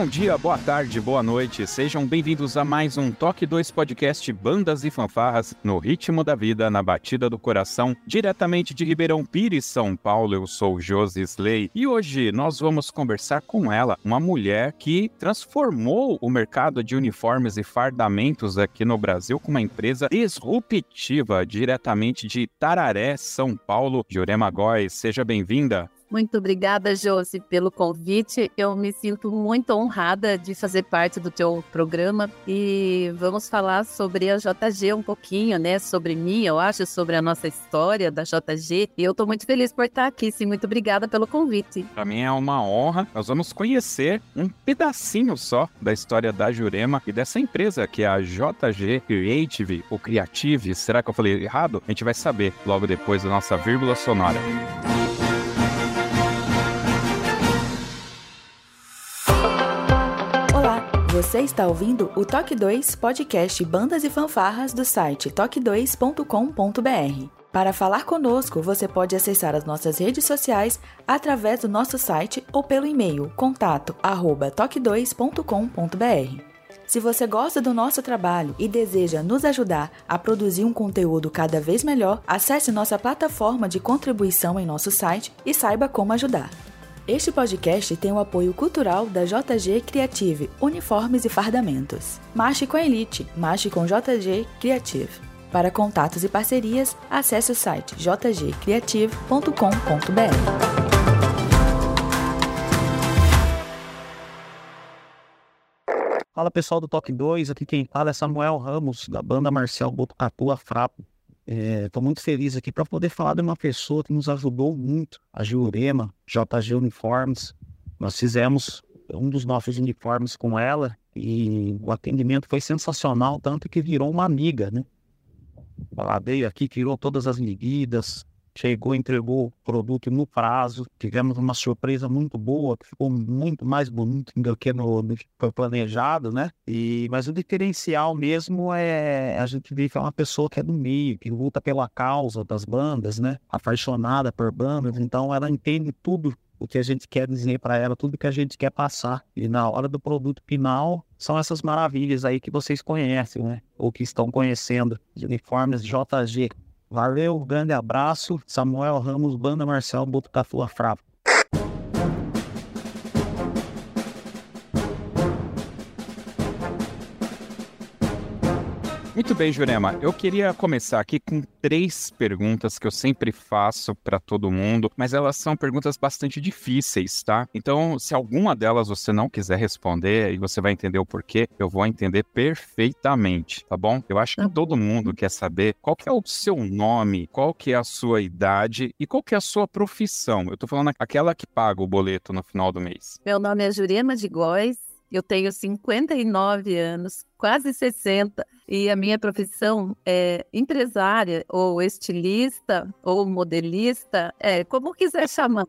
Bom dia, boa tarde, boa noite. Sejam bem-vindos a mais um Toque 2 Podcast Bandas e Fanfarras no ritmo da vida, na batida do coração, diretamente de Ribeirão Pires, São Paulo. Eu sou Josi Slay e hoje nós vamos conversar com ela, uma mulher que transformou o mercado de uniformes e fardamentos aqui no Brasil com uma empresa disruptiva diretamente de Tararé, São Paulo. Jurema Góes, seja bem-vinda. Muito obrigada, Josi, pelo convite. Eu me sinto muito honrada de fazer parte do teu programa e vamos falar sobre a JG um pouquinho, né? Sobre mim, eu acho, sobre a nossa história da JG. E eu estou muito feliz por estar aqui, sim. Muito obrigada pelo convite. Para mim é uma honra. Nós vamos conhecer um pedacinho só da história da Jurema e dessa empresa que é a JG Creative, ou Creative. Será que eu falei errado? A gente vai saber logo depois da nossa vírgula sonora. Você está ouvindo o Toque 2 podcast Bandas e Fanfarras do site toque2.com.br. Para falar conosco, você pode acessar as nossas redes sociais através do nosso site ou pelo e-mail contato@toque2.com.br. Se você gosta do nosso trabalho e deseja nos ajudar a produzir um conteúdo cada vez melhor, acesse nossa plataforma de contribuição em nosso site e saiba como ajudar. Este podcast tem o apoio cultural da JG Creative, Uniformes e Fardamentos. Marche com a Elite, marche com JG Creative. Para contatos e parcerias, acesse o site jgcreative.com.br. Fala pessoal do Toque 2, aqui quem fala é Samuel Ramos, da banda Marcial Botucatu Afrapo. Estou é, muito feliz aqui para poder falar de uma pessoa que nos ajudou muito, a Jurema, JG Uniformes. Nós fizemos um dos nossos uniformes com ela e o atendimento foi sensacional, tanto que virou uma amiga, né? Ela veio aqui, tirou todas as medidas, chegou, entregou o produto no prazo. Tivemos uma surpresa muito boa, que ficou muito mais bonito do que no, que foi planejado, né? E, mas o diferencial mesmo é a gente vê que é uma pessoa que é do meio, que luta pela causa das bandas, né? Apaixonada por bandas, então ela entende tudo o que a gente quer dizer para ela, tudo que a gente quer passar. E na hora do produto final, são essas maravilhas aí que vocês conhecem, né? Ou que estão conhecendo, de uniformes JG. Valeu, grande abraço. Samuel Ramos, Banda Marcial Botucatu Afravo. Muito bem, Jurema. Eu queria começar aqui com três perguntas que eu sempre faço para todo mundo, mas elas são perguntas bastante difíceis, tá? Então, se alguma delas você não quiser responder e você vai entender o porquê, eu vou entender perfeitamente, tá bom? Eu acho que todo mundo quer saber qual que é o seu nome, qual que é a sua idade e qual que é a sua profissão. Eu tô falando aquela que paga o boleto no final do mês. Meu nome é Jurema de Góes, eu tenho 59 anos, quase 60, e a minha profissão é empresária, ou estilista, ou modelista, é, como quiser chamar.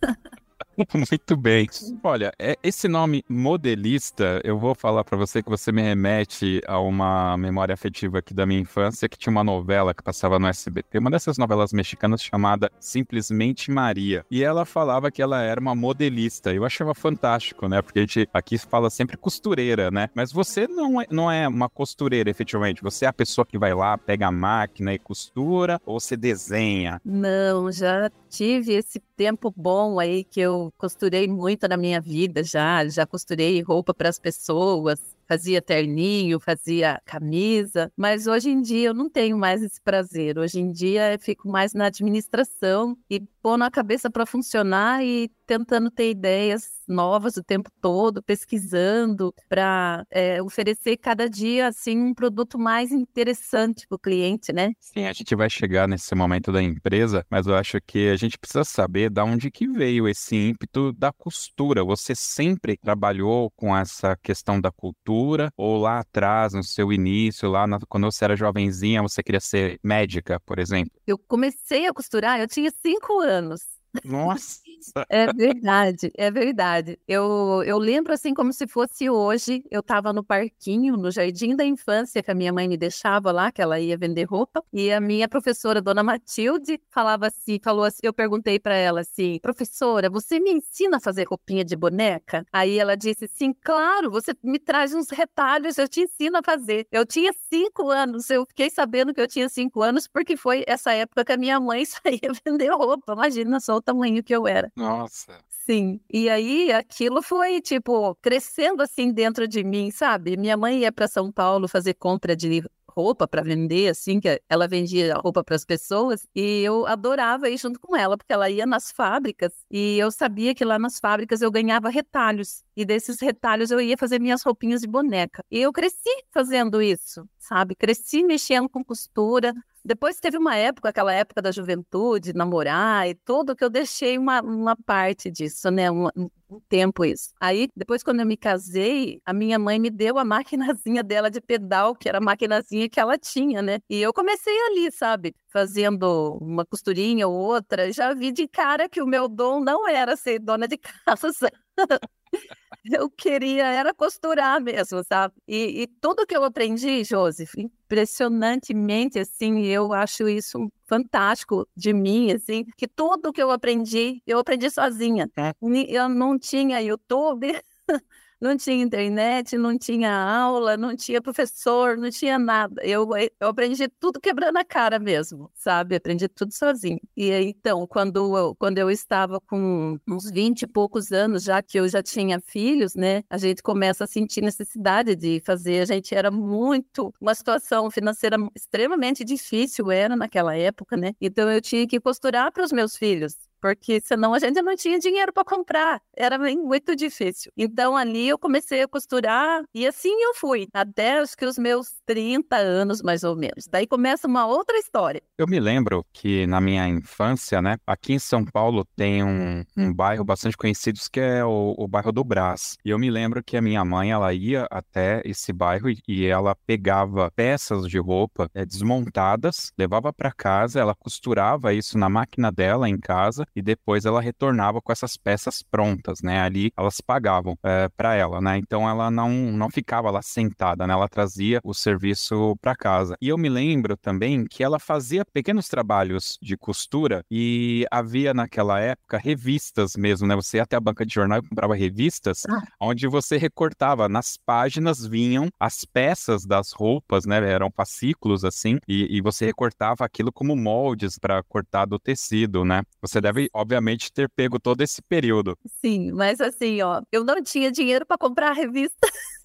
Muito bem. Olha, é, esse nome modelista, eu vou falar para você que você me remete a uma memória afetiva aqui da minha infância, que tinha uma novela que passava no SBT, uma dessas novelas mexicanas chamada Simplesmente Maria. E ela falava que ela era uma modelista. Eu achava fantástico, né? Porque a gente aqui fala sempre costureira, né? Mas você não é, não é uma costureira, efetivamente. Você é a pessoa que vai lá, pega a máquina e costura, ou você desenha? Não, já tive esse tempo bom aí que eu costurei muito na minha vida já, já costurei roupa para as pessoas, fazia terninho, fazia camisa, mas hoje em dia eu não tenho mais esse prazer. Hoje em dia eu fico mais na administração e pôr na cabeça para funcionar e tentando ter ideias novas o tempo todo, pesquisando para é, oferecer cada dia assim um produto mais interessante para o cliente, né? Sim, a gente vai chegar nesse momento da empresa, mas eu acho que a gente precisa saber da onde que veio esse ímpeto da costura. Você sempre trabalhou com essa questão da cultura ou lá atrás, no seu início, lá na, quando você era jovenzinha, você queria ser médica, por exemplo? Eu comecei a costurar, eu tinha cinco anos. Nossa! É verdade, é verdade. Eu, eu lembro assim como se fosse hoje. Eu estava no parquinho, no jardim da infância, que a minha mãe me deixava lá, que ela ia vender roupa. E a minha professora, dona Matilde, falava assim, falou assim, eu perguntei para ela assim, professora, você me ensina a fazer roupinha de boneca? Aí ela disse, sim, claro, você me traz uns retalhos, eu te ensino a fazer. Eu tinha cinco anos, eu fiquei sabendo que eu tinha cinco anos porque foi essa época que a minha mãe saía vender roupa. Imagina só o tamanho que eu era. Nossa. Sim. E aí aquilo foi, tipo, crescendo assim dentro de mim, sabe? Minha mãe ia para São Paulo fazer compra de roupa para vender, assim, que ela vendia roupa para as pessoas, e eu adorava ir junto com ela, porque ela ia nas fábricas e eu sabia que lá nas fábricas eu ganhava retalhos, e desses retalhos eu ia fazer minhas roupinhas de boneca. E eu cresci fazendo isso, sabe? Cresci mexendo com costura, depois teve uma época, aquela época da juventude, namorar e tudo, que eu deixei uma, uma parte disso, né? Um, um tempo isso. Aí, depois, quando eu me casei, a minha mãe me deu a maquinazinha dela de pedal, que era a maquinazinha que ela tinha, né? E eu comecei ali, sabe? Fazendo uma costurinha ou outra. Já vi de cara que o meu dom não era ser dona de casa. eu queria era costurar mesmo, sabe? E, e, tudo que eu aprendi, Joseph, impressionantemente, assim, eu acho isso fantástico de mim, assim, que tudo que eu aprendi, eu aprendi sozinha. É. Eu não tinha YouTube. não tinha internet, não tinha aula, não tinha professor, não tinha nada. Eu, eu aprendi tudo quebrando a cara mesmo, sabe? Aprendi tudo sozinho. E então, quando eu, quando eu estava com uns 20 e poucos anos, já que eu já tinha filhos, né? A gente começa a sentir necessidade de fazer. A gente era muito, uma situação financeira extremamente difícil, era naquela época, né? Então eu tinha que costurar para os meus filhos porque senão a gente não tinha dinheiro para comprar. Era muito difícil. Então ali eu comecei a costurar e assim eu fui, até acho que os meus 30 anos mais ou menos. Daí começa uma outra história. Eu me lembro que na minha infância, né, aqui em São Paulo tem um, um bairro bastante conhecido que é o, o, bairro do Brás. E eu me lembro que a minha mãe, ela ia até esse bairro e, e ela pegava peças de roupa é, desmontadas, levava para casa, ela costurava isso na máquina dela em casa e depois ela retornava com essas peças prontas, né? Ali elas pagavam é, para ela, né? Então ela não, não ficava lá sentada, né? Ela trazia o serviço para casa. E eu me lembro também que ela fazia pequenos trabalhos de costura e havia naquela época revistas mesmo, né? Você ia até a banca de jornal e comprava revistas ah. onde você recortava. Nas páginas vinham as peças das roupas, né? Eram fascículos assim, e, e você recortava aquilo como moldes para cortar do tecido, né? Você deve deve, obviamente, ter pego todo esse período. Sim, mas assim, ó, eu não tinha dinheiro para comprar a revista.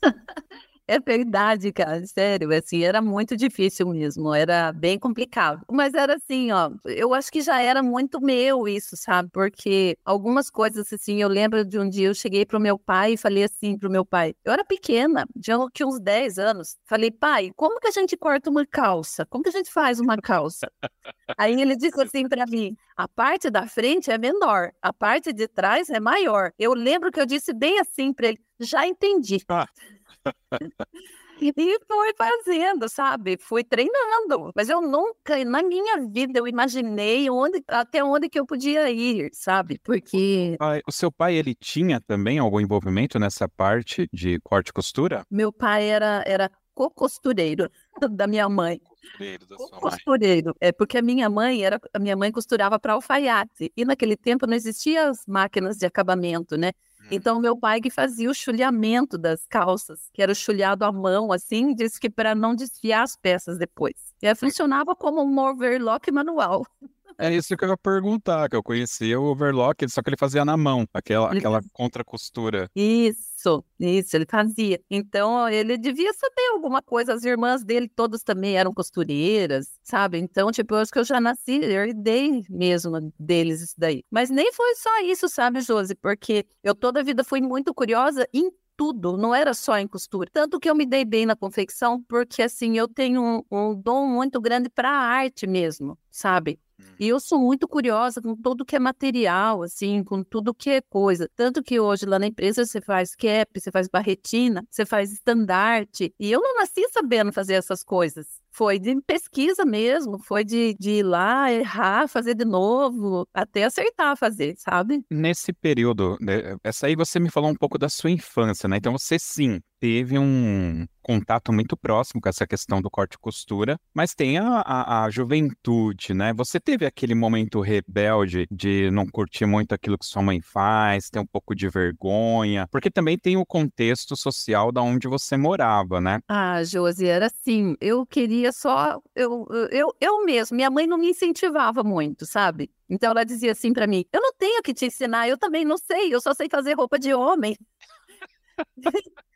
É verdade, cara, sério, assim, era muito difícil mesmo, era bem complicado. Mas era assim, ó, eu acho que já era muito meu isso, sabe? Porque algumas coisas, assim, eu lembro de um dia eu cheguei pro meu pai e falei assim pro meu pai, eu era pequena, tinha uns 10 anos, falei, pai, como que a gente corta uma calça? Como que a gente faz uma calça? Aí ele disse assim para mim, a parte da frente é menor, a parte de trás é maior. Eu lembro que eu disse bem assim para ele, já entendi. Ah. E foi fazendo, sabe? Fui treinando. Mas eu nunca, na minha vida, eu imaginei onde, até onde que eu podia ir, sabe? Porque. O seu pai, ele tinha também algum envolvimento nessa parte de corte e costura? Meu pai era, era co-costureiro da minha mãe. Costureiro da sua costureiro. Mãe. É porque a minha mãe era, a minha mãe costurava para alfaiate e naquele tempo não existiam as máquinas de acabamento, né? Então, meu pai que fazia o chulhamento das calças, que era o chulhado à mão, assim, disse que para não desfiar as peças depois. E aí funcionava como um overlock manual. É isso que eu ia perguntar, que eu conhecia o overlock, só que ele fazia na mão, aquela, aquela contra-costura. Isso, isso, ele fazia. Então, ele devia saber alguma coisa. As irmãs dele todas também eram costureiras, sabe? Então, tipo, eu acho que eu já nasci, eu herdei mesmo deles isso daí. Mas nem foi só isso, sabe, Josi? Porque eu toda a vida fui muito curiosa em tudo, não era só em costura. Tanto que eu me dei bem na confecção, porque assim, eu tenho um, um dom muito grande para a arte mesmo, sabe? E eu sou muito curiosa com tudo que é material, assim, com tudo que é coisa. Tanto que hoje lá na empresa você faz cap, você faz barretina, você faz estandarte. E eu não nasci sabendo fazer essas coisas. Foi de pesquisa mesmo, foi de, de ir lá, errar, fazer de novo, até acertar fazer, sabe? Nesse período, né, essa aí você me falou um pouco da sua infância, né? Então você sim teve um contato muito próximo com essa questão do corte e costura, mas tem a, a, a, juventude, né? Você teve aquele momento rebelde de não curtir muito aquilo que sua mãe faz, ter um pouco de vergonha, porque também tem o contexto social da onde você morava, né? Ah, Josi, era assim, eu queria só, eu, eu, eu mesmo, minha mãe não me incentivava muito, sabe? Então ela dizia assim para mim: "Eu não tenho que te ensinar, eu também não sei, eu só sei fazer roupa de homem".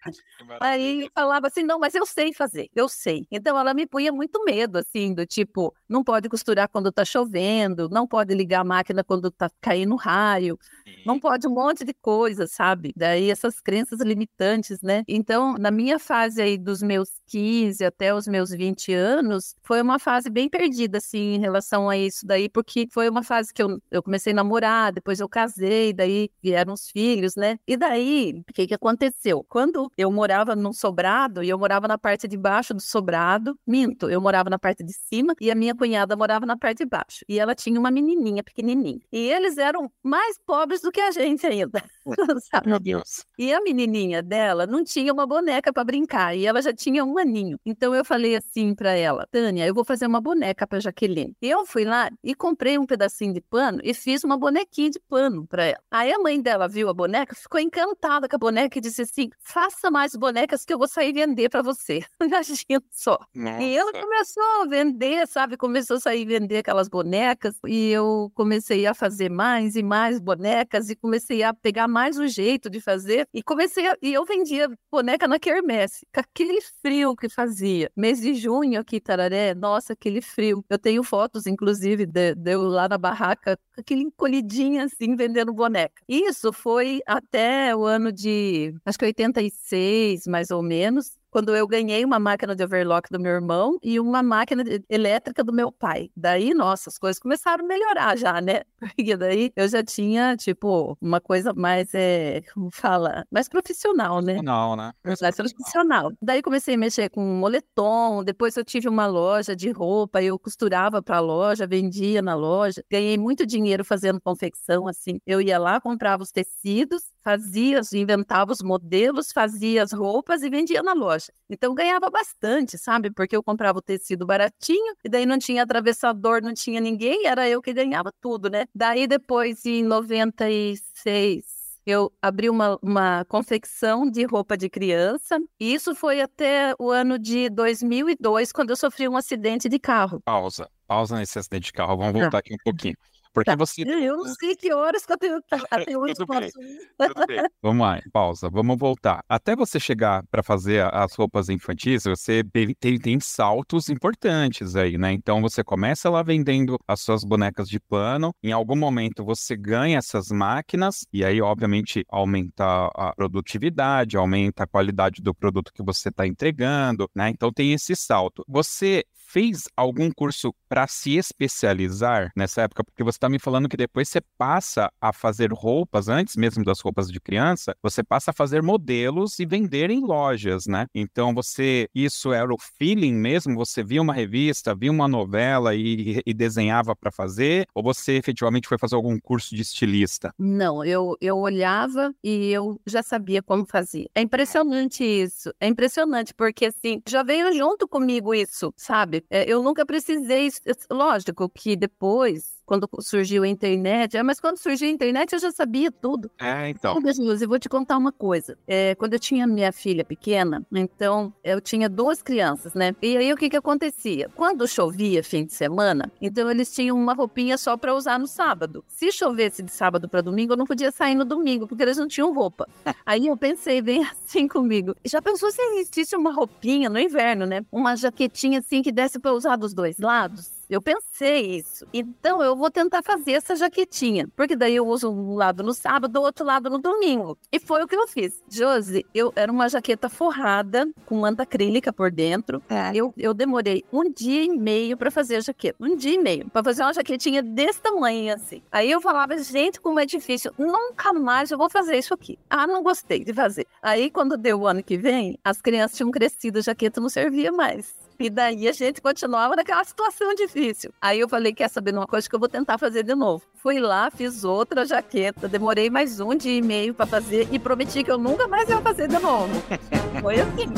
Aí falava assim, não, mas eu sei fazer, eu sei. Então ela me punha muito medo, assim, do tipo, não pode costurar quando tá chovendo, não pode ligar a máquina quando tá caindo raio, não pode um monte de coisa, sabe? Daí essas crenças limitantes, né? Então, na minha fase aí dos meus 15 até os meus 20 anos, foi uma fase bem perdida, assim, em relação a isso daí, porque foi uma fase que eu, eu comecei a namorar, depois eu casei, daí vieram os filhos, né? E daí, o que que aconteceu? Quando eu morava num sobrado e eu morava na parte de baixo do sobrado. Minto, eu morava na parte de cima e a minha cunhada morava na parte de baixo. E ela tinha uma menininha pequenininha. E eles eram mais pobres do que a gente ainda. Meu Deus. E a menininha dela não tinha uma boneca para brincar e ela já tinha um aninho. Então eu falei assim para ela: Tânia, eu vou fazer uma boneca para Jaqueline. E eu fui lá e comprei um pedacinho de pano e fiz uma bonequinha de pano para ela. Aí a mãe dela viu a boneca, ficou encantada com a boneca e disse assim: faça mais bonecas que eu vou sair vender para você. Imagina só. Nossa. E ela começou a vender, sabe? Começou a sair vender aquelas bonecas e eu comecei a fazer mais e mais bonecas e comecei a pegar mais o jeito de fazer e comecei a... e eu vendia boneca na quermesse, com aquele frio que fazia. Mês de junho aqui, Tararé, nossa, aquele frio. Eu tenho fotos, inclusive, de, de eu lá na barraca, aquele encolhidinho assim, vendendo boneca. Isso foi até o ano de, acho que 86, mais ou menos quando eu ganhei uma máquina de overlock do meu irmão e uma máquina de, elétrica do meu pai. Daí, nossa, as coisas começaram a melhorar já, né? Porque daí eu já tinha, tipo, uma coisa mais, é, como fala, mais profissional, né? Profissional, né? Mais profissional. Daí comecei a mexer com moletom, depois eu tive uma loja de roupa, eu costurava para a loja, vendia na loja. Ganhei muito dinheiro fazendo confecção, assim. Eu ia lá, comprava os tecidos, fazia, inventava os modelos, fazia as roupas e vendia na loja. Então ganhava bastante, sabe? Porque eu comprava o tecido baratinho e daí não tinha atravessador, não tinha ninguém, era eu que ganhava tudo, né? Daí depois, em 96, eu abri uma, uma confecção de roupa de criança. E isso foi até o ano de 2002, quando eu sofri um acidente de carro. Pausa. Pausa nesse acidente de carro. Vamos voltar aqui um pouquinho. Porque tá. você. Eu não sei que horas que eu tenho. Até hoje Tudo bem. Tudo bem. Vamos lá, pausa. Vamos voltar. Até você chegar para fazer as roupas infantis, você tem, tem saltos importantes aí, né? Então você começa lá vendendo as suas bonecas de pano. Em algum momento você ganha essas máquinas, e aí, obviamente, aumenta a produtividade, aumenta a qualidade do produto que você está entregando, né? Então tem esse salto. Você fez algum curso para se especializar nessa época? Porque você está me falando que depois você passa a fazer roupas, antes mesmo das roupas de criança, você passa a fazer modelos e vender em lojas, né? Então você, isso era o feeling mesmo? Você via uma revista, via uma novela e, e desenhava para fazer? Ou você efetivamente foi fazer algum curso de estilista? Não, eu, eu olhava e eu já sabia como fazer. É impressionante isso. É impressionante, porque assim, já veio junto comigo isso, sabe? É, eu nunca precisei, lógico que depois quando surgiu a internet. É, mas quando surgiu a internet eu já sabia tudo. É, então. Jesus, eu vou te contar uma coisa. É, quando eu tinha minha filha pequena, então eu tinha duas crianças, né? E aí o que que acontecia? Quando chovia fim de semana, então eles tinham uma roupinha só para usar no sábado. Se chovesse de sábado para domingo, eu não podia sair no domingo, porque eles não tinham roupa. Aí eu pensei bem assim comigo. Já pensou se existisse uma roupinha no inverno, né? Uma jaquetinha assim que desse para usar dos dois lados? Eu pensei isso. Então eu vou tentar fazer essa jaquetinha, porque daí eu uso um lado no sábado, o outro lado no domingo. E foi o que eu fiz. Josi, eu era uma jaqueta forrada com manta acrílica por dentro. É. Eu, eu demorei um dia e meio para fazer a jaqueta. Um dia e meio para fazer uma jaquetinha desse tamanho assim. Aí eu falava, gente, como é difícil. Nunca mais eu vou fazer isso aqui. Ah, não gostei de fazer. Aí quando deu o ano que vem, as crianças tinham crescido, a jaqueta não servia mais. E daí a gente continuava naquela situação difícil. Aí eu falei, quer saber de uma coisa que eu vou tentar fazer de novo. Fui lá, fiz outra jaqueta, demorei mais um dia e meio para fazer e prometi que eu nunca mais ia fazer de novo. Foi assim.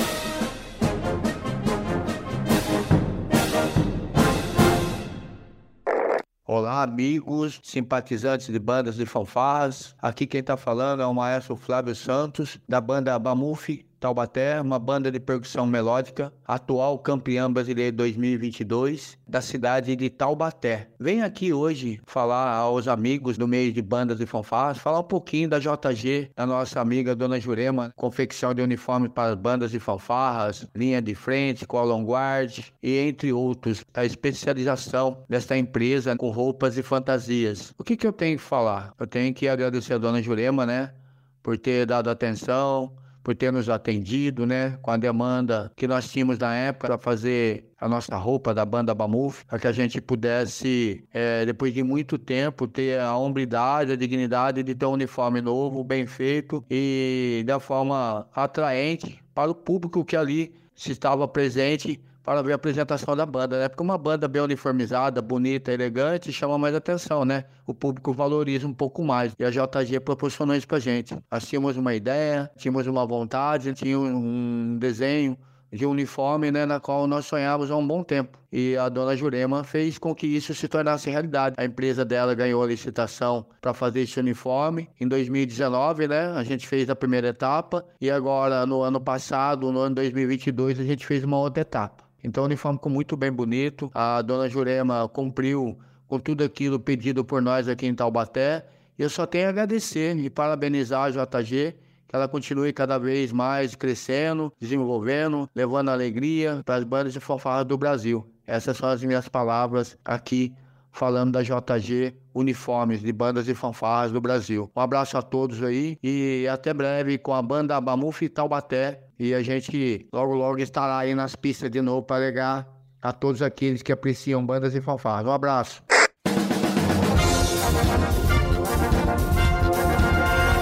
Olá, amigos, simpatizantes de bandas de fanfarras. Aqui quem está falando é o maestro Flávio Santos, da banda Bamuf Taubaté, uma banda de percussão melódica, atual campeã brasileira 2022 da cidade de Taubaté. Venho aqui hoje falar aos amigos do meio de bandas e fanfarras, falar um pouquinho da JG, da nossa amiga Dona Jurema, confecção de uniforme para bandas e fanfarras, linha de frente, column guard e entre outros, a especialização desta empresa com roupas e fantasias. O que, que eu tenho que falar? Eu tenho que agradecer a Dona Jurema, né, por ter dado atenção, por ter nos atendido, né, com a demanda que nós tínhamos na época para fazer a nossa roupa da banda Bamuf, para que a gente pudesse, é, depois de muito tempo, ter a hombridade, a dignidade de ter um uniforme novo, bem feito e da forma atraente para o público que ali se estava presente para ver a apresentação da banda, né? Porque uma banda bem uniformizada, bonita, elegante, chama mais atenção, né? O público valoriza um pouco mais. E a JG proporcionou isso pra gente. Nós tínhamos uma ideia, tínhamos uma vontade, tínhamos um desenho, de uniforme, né, na qual nós sonhávamos há um bom tempo. E a dona Jurema fez com que isso se tornasse realidade. A empresa dela ganhou a licitação para fazer esse uniforme em 2019, né? A gente fez a primeira etapa e agora no ano passado, no ano 2022, a gente fez uma outra etapa. Então o uniforme ficou muito bem bonito. A dona Jurema cumpriu com tudo aquilo pedido por nós aqui em Taubaté. E eu só tenho a agradecer e parabenizar a JG, que ela continue cada vez mais crescendo, desenvolvendo, levando alegria para as bandas de fanfarra do Brasil. Essas são as minhas palavras aqui falando da JG Uniformes de bandas e fanfarras do Brasil. Um abraço a todos aí e até breve com a banda Bamuf Taubaté e a gente logo logo estará aí nas pistas de novo para legar a todos aqueles que apreciam bandas e fanfarras. Um abraço.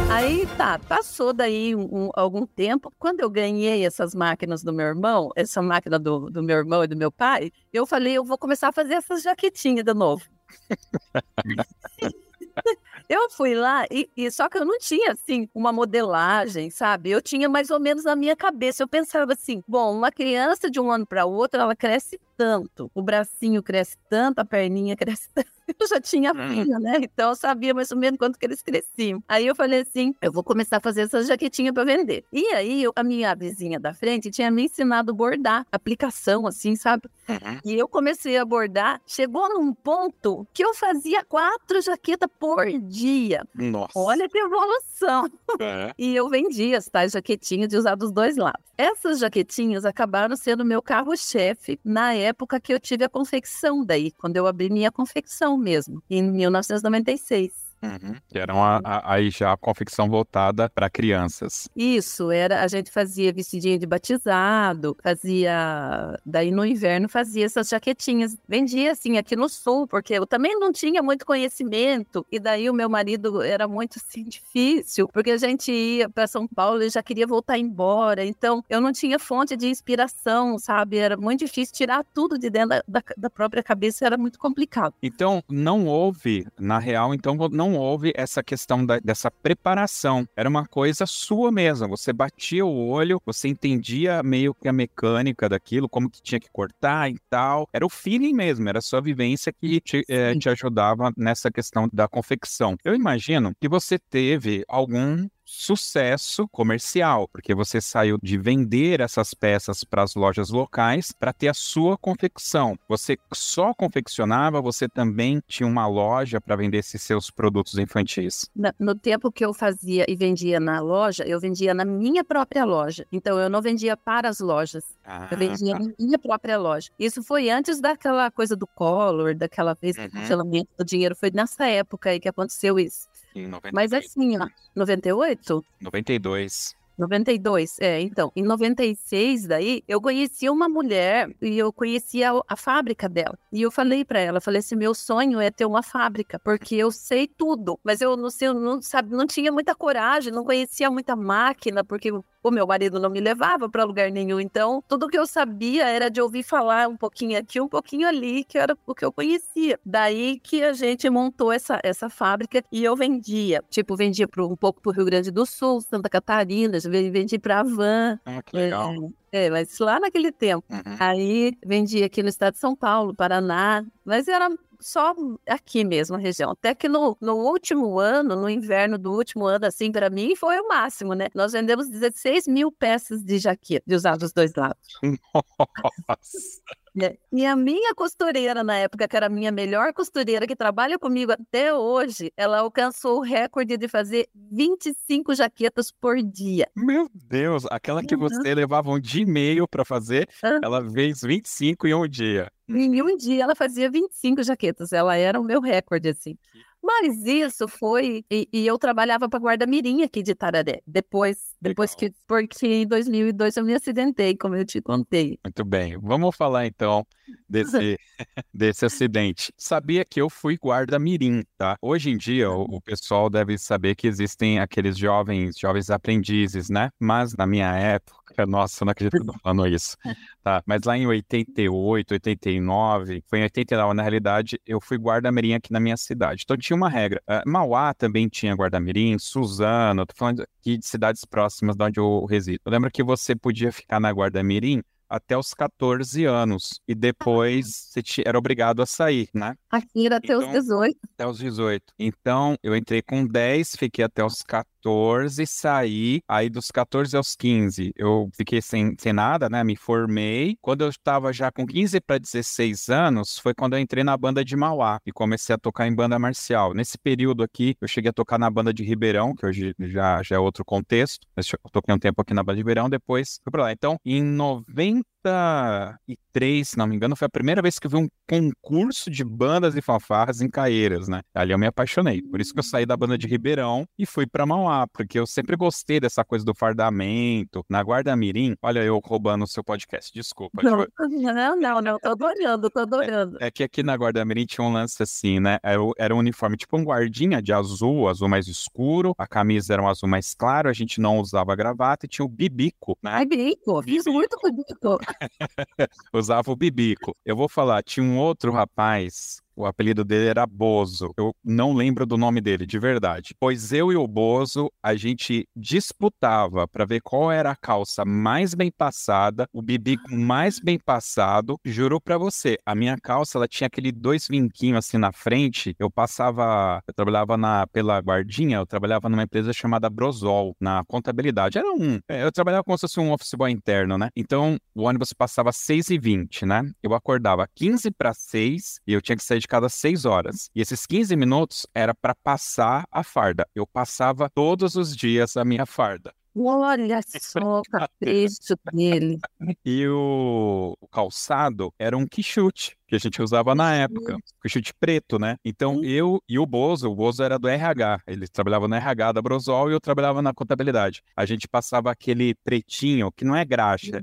Aí tá, passou daí um, algum tempo. Quando eu ganhei essas máquinas do meu irmão, essa máquina do, do meu irmão e do meu pai, eu falei, eu vou começar a fazer essas jaquetinhas de novo. eu fui lá e, e, só que eu não tinha assim uma modelagem, sabe? Eu tinha mais ou menos na minha cabeça. Eu pensava assim, bom, uma criança de um ano para outro, ela cresce tanto, o bracinho cresce tanto, a perninha cresce tanto. Eu já tinha hum. filho, né? Então eu sabia mais ou menos quanto que eles cresciam. Aí eu falei assim, eu vou começar a fazer essa jaquetinha para vender. E aí eu, a minha vizinha da frente tinha me ensinado a bordar, aplicação assim, sabe? Uhum. E eu comecei a bordar, chegou num ponto que eu fazia quatro jaquetas por dia. Nossa. Olha que evolução. É. E eu vendia as tais jaquetinhas de usar dos dois lados. Essas jaquetinhas acabaram sendo meu carro-chefe na época que eu tive a confecção daí, quando eu abri minha confecção mesmo, em 1996. Uhum. Que era uma, a, aí já a confecção voltada para crianças. Isso, era a gente fazia vestidinho de batizado, fazia. Daí no inverno fazia essas jaquetinhas. Vendia assim aqui no sul, porque eu também não tinha muito conhecimento. E daí o meu marido era muito assim difícil, porque a gente ia para São Paulo e já queria voltar embora. Então eu não tinha fonte de inspiração, sabe? Era muito difícil tirar tudo de dentro da, da, da própria cabeça, era muito complicado. Então não houve, na real, então não não houve essa questão da, dessa preparação. Era uma coisa sua mesmo. Você batia o olho, você entendia meio que a mecânica daquilo, como que tinha que cortar e tal. Era o feeling mesmo, era a sua vivência que te, é, te ajudava nessa questão da confecção. Eu imagino que você teve algum sucesso comercial, porque você saiu de vender essas peças para as lojas locais para ter a sua confecção. Você só confeccionava, você também tinha uma loja para vender esses seus produtos infantis. No tempo que eu fazia e vendia na loja, eu vendia na minha própria loja. Então eu não vendia para as lojas. Ah, eu vendia tá. na minha própria loja. Isso foi antes daquela coisa do Collor, daquela vez uhum. do do dinheiro. Foi nessa época aí que aconteceu isso. Em 92. Mas assim, ó, 98? 92. 92, é, então, em 96 daí, eu conheci uma mulher e eu conhecia a, fábrica dela. E eu falei para ela, falei assim, meu sonho é ter uma fábrica, porque eu sei tudo, mas eu não sei, não sabe, não tinha muita coragem, não conhecia muita máquina, porque o meu marido não me levava para lugar nenhum, então tudo que eu sabia era de ouvir falar um pouquinho aqui, um pouquinho ali, que era o que eu conhecia. Daí que a gente montou essa, essa fábrica e eu vendia, tipo, vendia pro, um pouco para o Rio Grande do Sul, Santa Catarina, vendi para a Van. Ah, que legal. É, é, mas lá naquele tempo. Uhum. Aí vendi aqui no estado de São Paulo, Paraná, mas era só aqui mesmo, a região. Até que no, no último ano, no inverno do último ano, assim, para mim, foi o máximo, né? Nós vendemos 16 mil peças de jaqueta, de usar dos dois lados. Nossa! É. E a minha costureira, na época, que era a minha melhor costureira, que trabalha comigo até hoje, ela alcançou o recorde de fazer 25 jaquetas por dia. Meu Deus, aquela que uhum. você levava um dia e meio para fazer, uhum. ela fez 25 em um dia. Em um dia ela fazia 25 jaquetas, ela era o meu recorde, assim. Mas isso foi. E, e eu trabalhava para Guarda-Mirim aqui de Tararé. Depois, depois que. Porque em 2002 eu me acidentei, como eu te contei. Muito bem. Vamos falar então desse, desse acidente. Sabia que eu fui guarda-mirim, tá? Hoje em dia o, o, pessoal deve saber que existem aqueles jovens, jovens aprendizes, né? Mas na minha época, nossa, não acredito que eu tô falando isso, tá? Mas lá em 88, 89, foi em 89, na realidade, eu fui guarda-mirim aqui na minha cidade. Então tinha uma regra. Uh, Mauá também tinha guarda-mirim, Suzano, tô falando aqui de cidades próximas de onde eu resido. Eu lembro que você podia ficar na guarda-mirim até os 14 anos. E depois você era obrigado a sair, né? Aqui era até então, os 18. Até os 18. Então, eu entrei com 10, fiquei até os 14, saí. Aí dos 14 aos 15, eu fiquei sem, sem nada, né? Me formei. Quando eu estava já com 15 para 16 anos, foi quando eu entrei na banda de Mauá e comecei a tocar em banda marcial. Nesse período aqui, eu cheguei a tocar na banda de Ribeirão, que hoje já, já é outro contexto. Eu toquei um tempo aqui na banda de Ribeirão, depois fui pra lá. Então, em 90 doing 93, se não me engano, foi a primeira vez que eu vi um concurso de bandas e fanfarras em Caeiras, né? Ali eu me apaixonei. Por isso que eu saí da banda de Ribeirão e fui para Mauá, porque eu sempre gostei dessa coisa do fardamento. Na Guarda Mirim, olha eu roubando o seu podcast, desculpa. Não, não, não, não, tô adorando, tô adorando. É, é que aqui na Guarda Mirim tinha um lance assim, né? Era, era um uniforme tipo um guardinha de azul, azul mais escuro, a camisa era um azul mais claro, a gente não usava gravata e tinha o bibico, né? Ai, bico, fiz muito bibico. Usava o bibico. Eu vou falar, tinha um outro rapaz o apelido dele era Bozo. Eu não lembro do nome dele, de verdade. Pois eu e o Bozo, a gente disputava para ver qual era a calça mais bem passada, o bibico mais bem passado. Juro para você, a minha calça, ela tinha aquele dois vinquinhos assim na frente. Eu passava, eu trabalhava na pela guardinha, eu trabalhava numa empresa chamada Brosol, na contabilidade. Era um, é, eu trabalhava como se fosse um office boy interno, né? Então, o ônibus passava 6 e 20, né? Eu acordava 15 para 6 e eu tinha que sair de cada seis horas. E esses 15 minutos era para passar a farda. Eu passava todos os dias a minha farda. Olha só o capricho dele. E o calçado era um quichute que a gente usava na época, o chute preto, né? Então eu e o Bozo, o Bozo era do RH, ele trabalhava no RH da Brosol e eu trabalhava na contabilidade. A gente passava aquele pretinho, que não é graxa,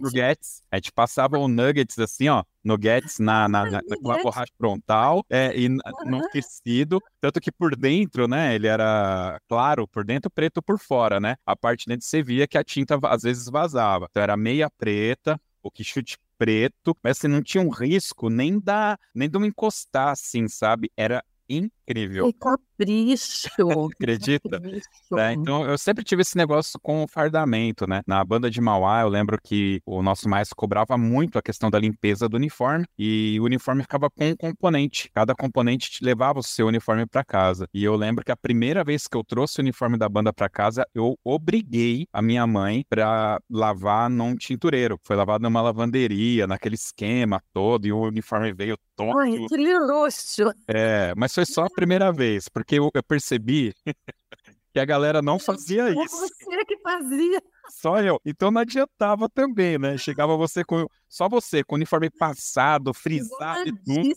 nuggets. A gente passava o nuggets assim, ó, nuggets na, na, na, na borracha frontal é, e no tecido, tanto que por dentro, né, ele era claro por dentro, preto por fora, né? A parte dentro você via que a tinta às vezes vazava. Então era meia preta, o que chute preto, mas assim, não tinha um risco nem da nem de eu encostar assim, sabe? Era incrível. Que capricho. Acredita? Capricho. É, então, eu sempre tive esse negócio com o fardamento, né? Na banda de Mauá, eu lembro que o nosso maestro cobrava muito a questão da limpeza do uniforme e o uniforme ficava com um componente. Cada componente te levava o seu uniforme para casa. E eu lembro que a primeira vez que eu trouxe o uniforme da banda para casa, eu obriguei a minha mãe para lavar num tintureiro. Foi lavado numa lavanderia, naquele esquema todo, e o uniforme veio todo. Ai, luxo. É, mas foi só a primeira vez, porque eu, eu percebi que a galera não fazia É isso. você que fazia. Só eu. Então não adiantava também, né? Chegava você com. Só você, com o uniforme passado, frisado e tudo.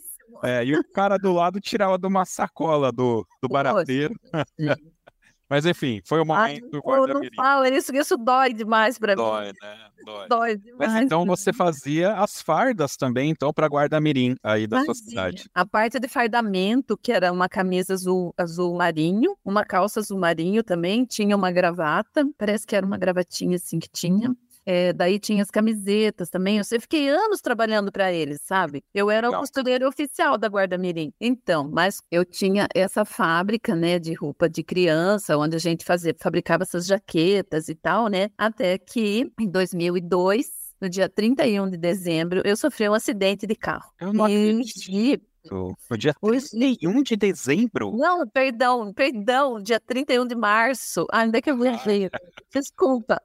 É, e o cara do lado tirava de uma sacola do, do barateiro. Mas enfim, foi o Ai, momento do pô, não fala isso, isso dói demais pra mim. Dói, né? Dói. Dói demais. Mas então você fazia as fardas também, então, para guarda-mirim aí da sua Fazia. cidade. A parte de fardamento, que era uma camisa azul, azul marinho, uma calça azul marinho também, tinha uma gravata, parece que era uma gravatinha assim que tinha. É, daí tinha as camisetas também. Eu fiquei anos trabalhando para eles, sabe? Eu era o costureiro oficial da Guarda Mirim. Então, mas eu tinha essa fábrica, né, de roupa de criança, onde a gente fazia, fabricava essas jaquetas e tal, né? Até que em 2002, no dia 31 de dezembro, eu sofri um acidente de carro. Eu não E No dia o 31 de dezembro. não, perdão, perdão, dia 31 de março. É que eu viajei? Desculpa.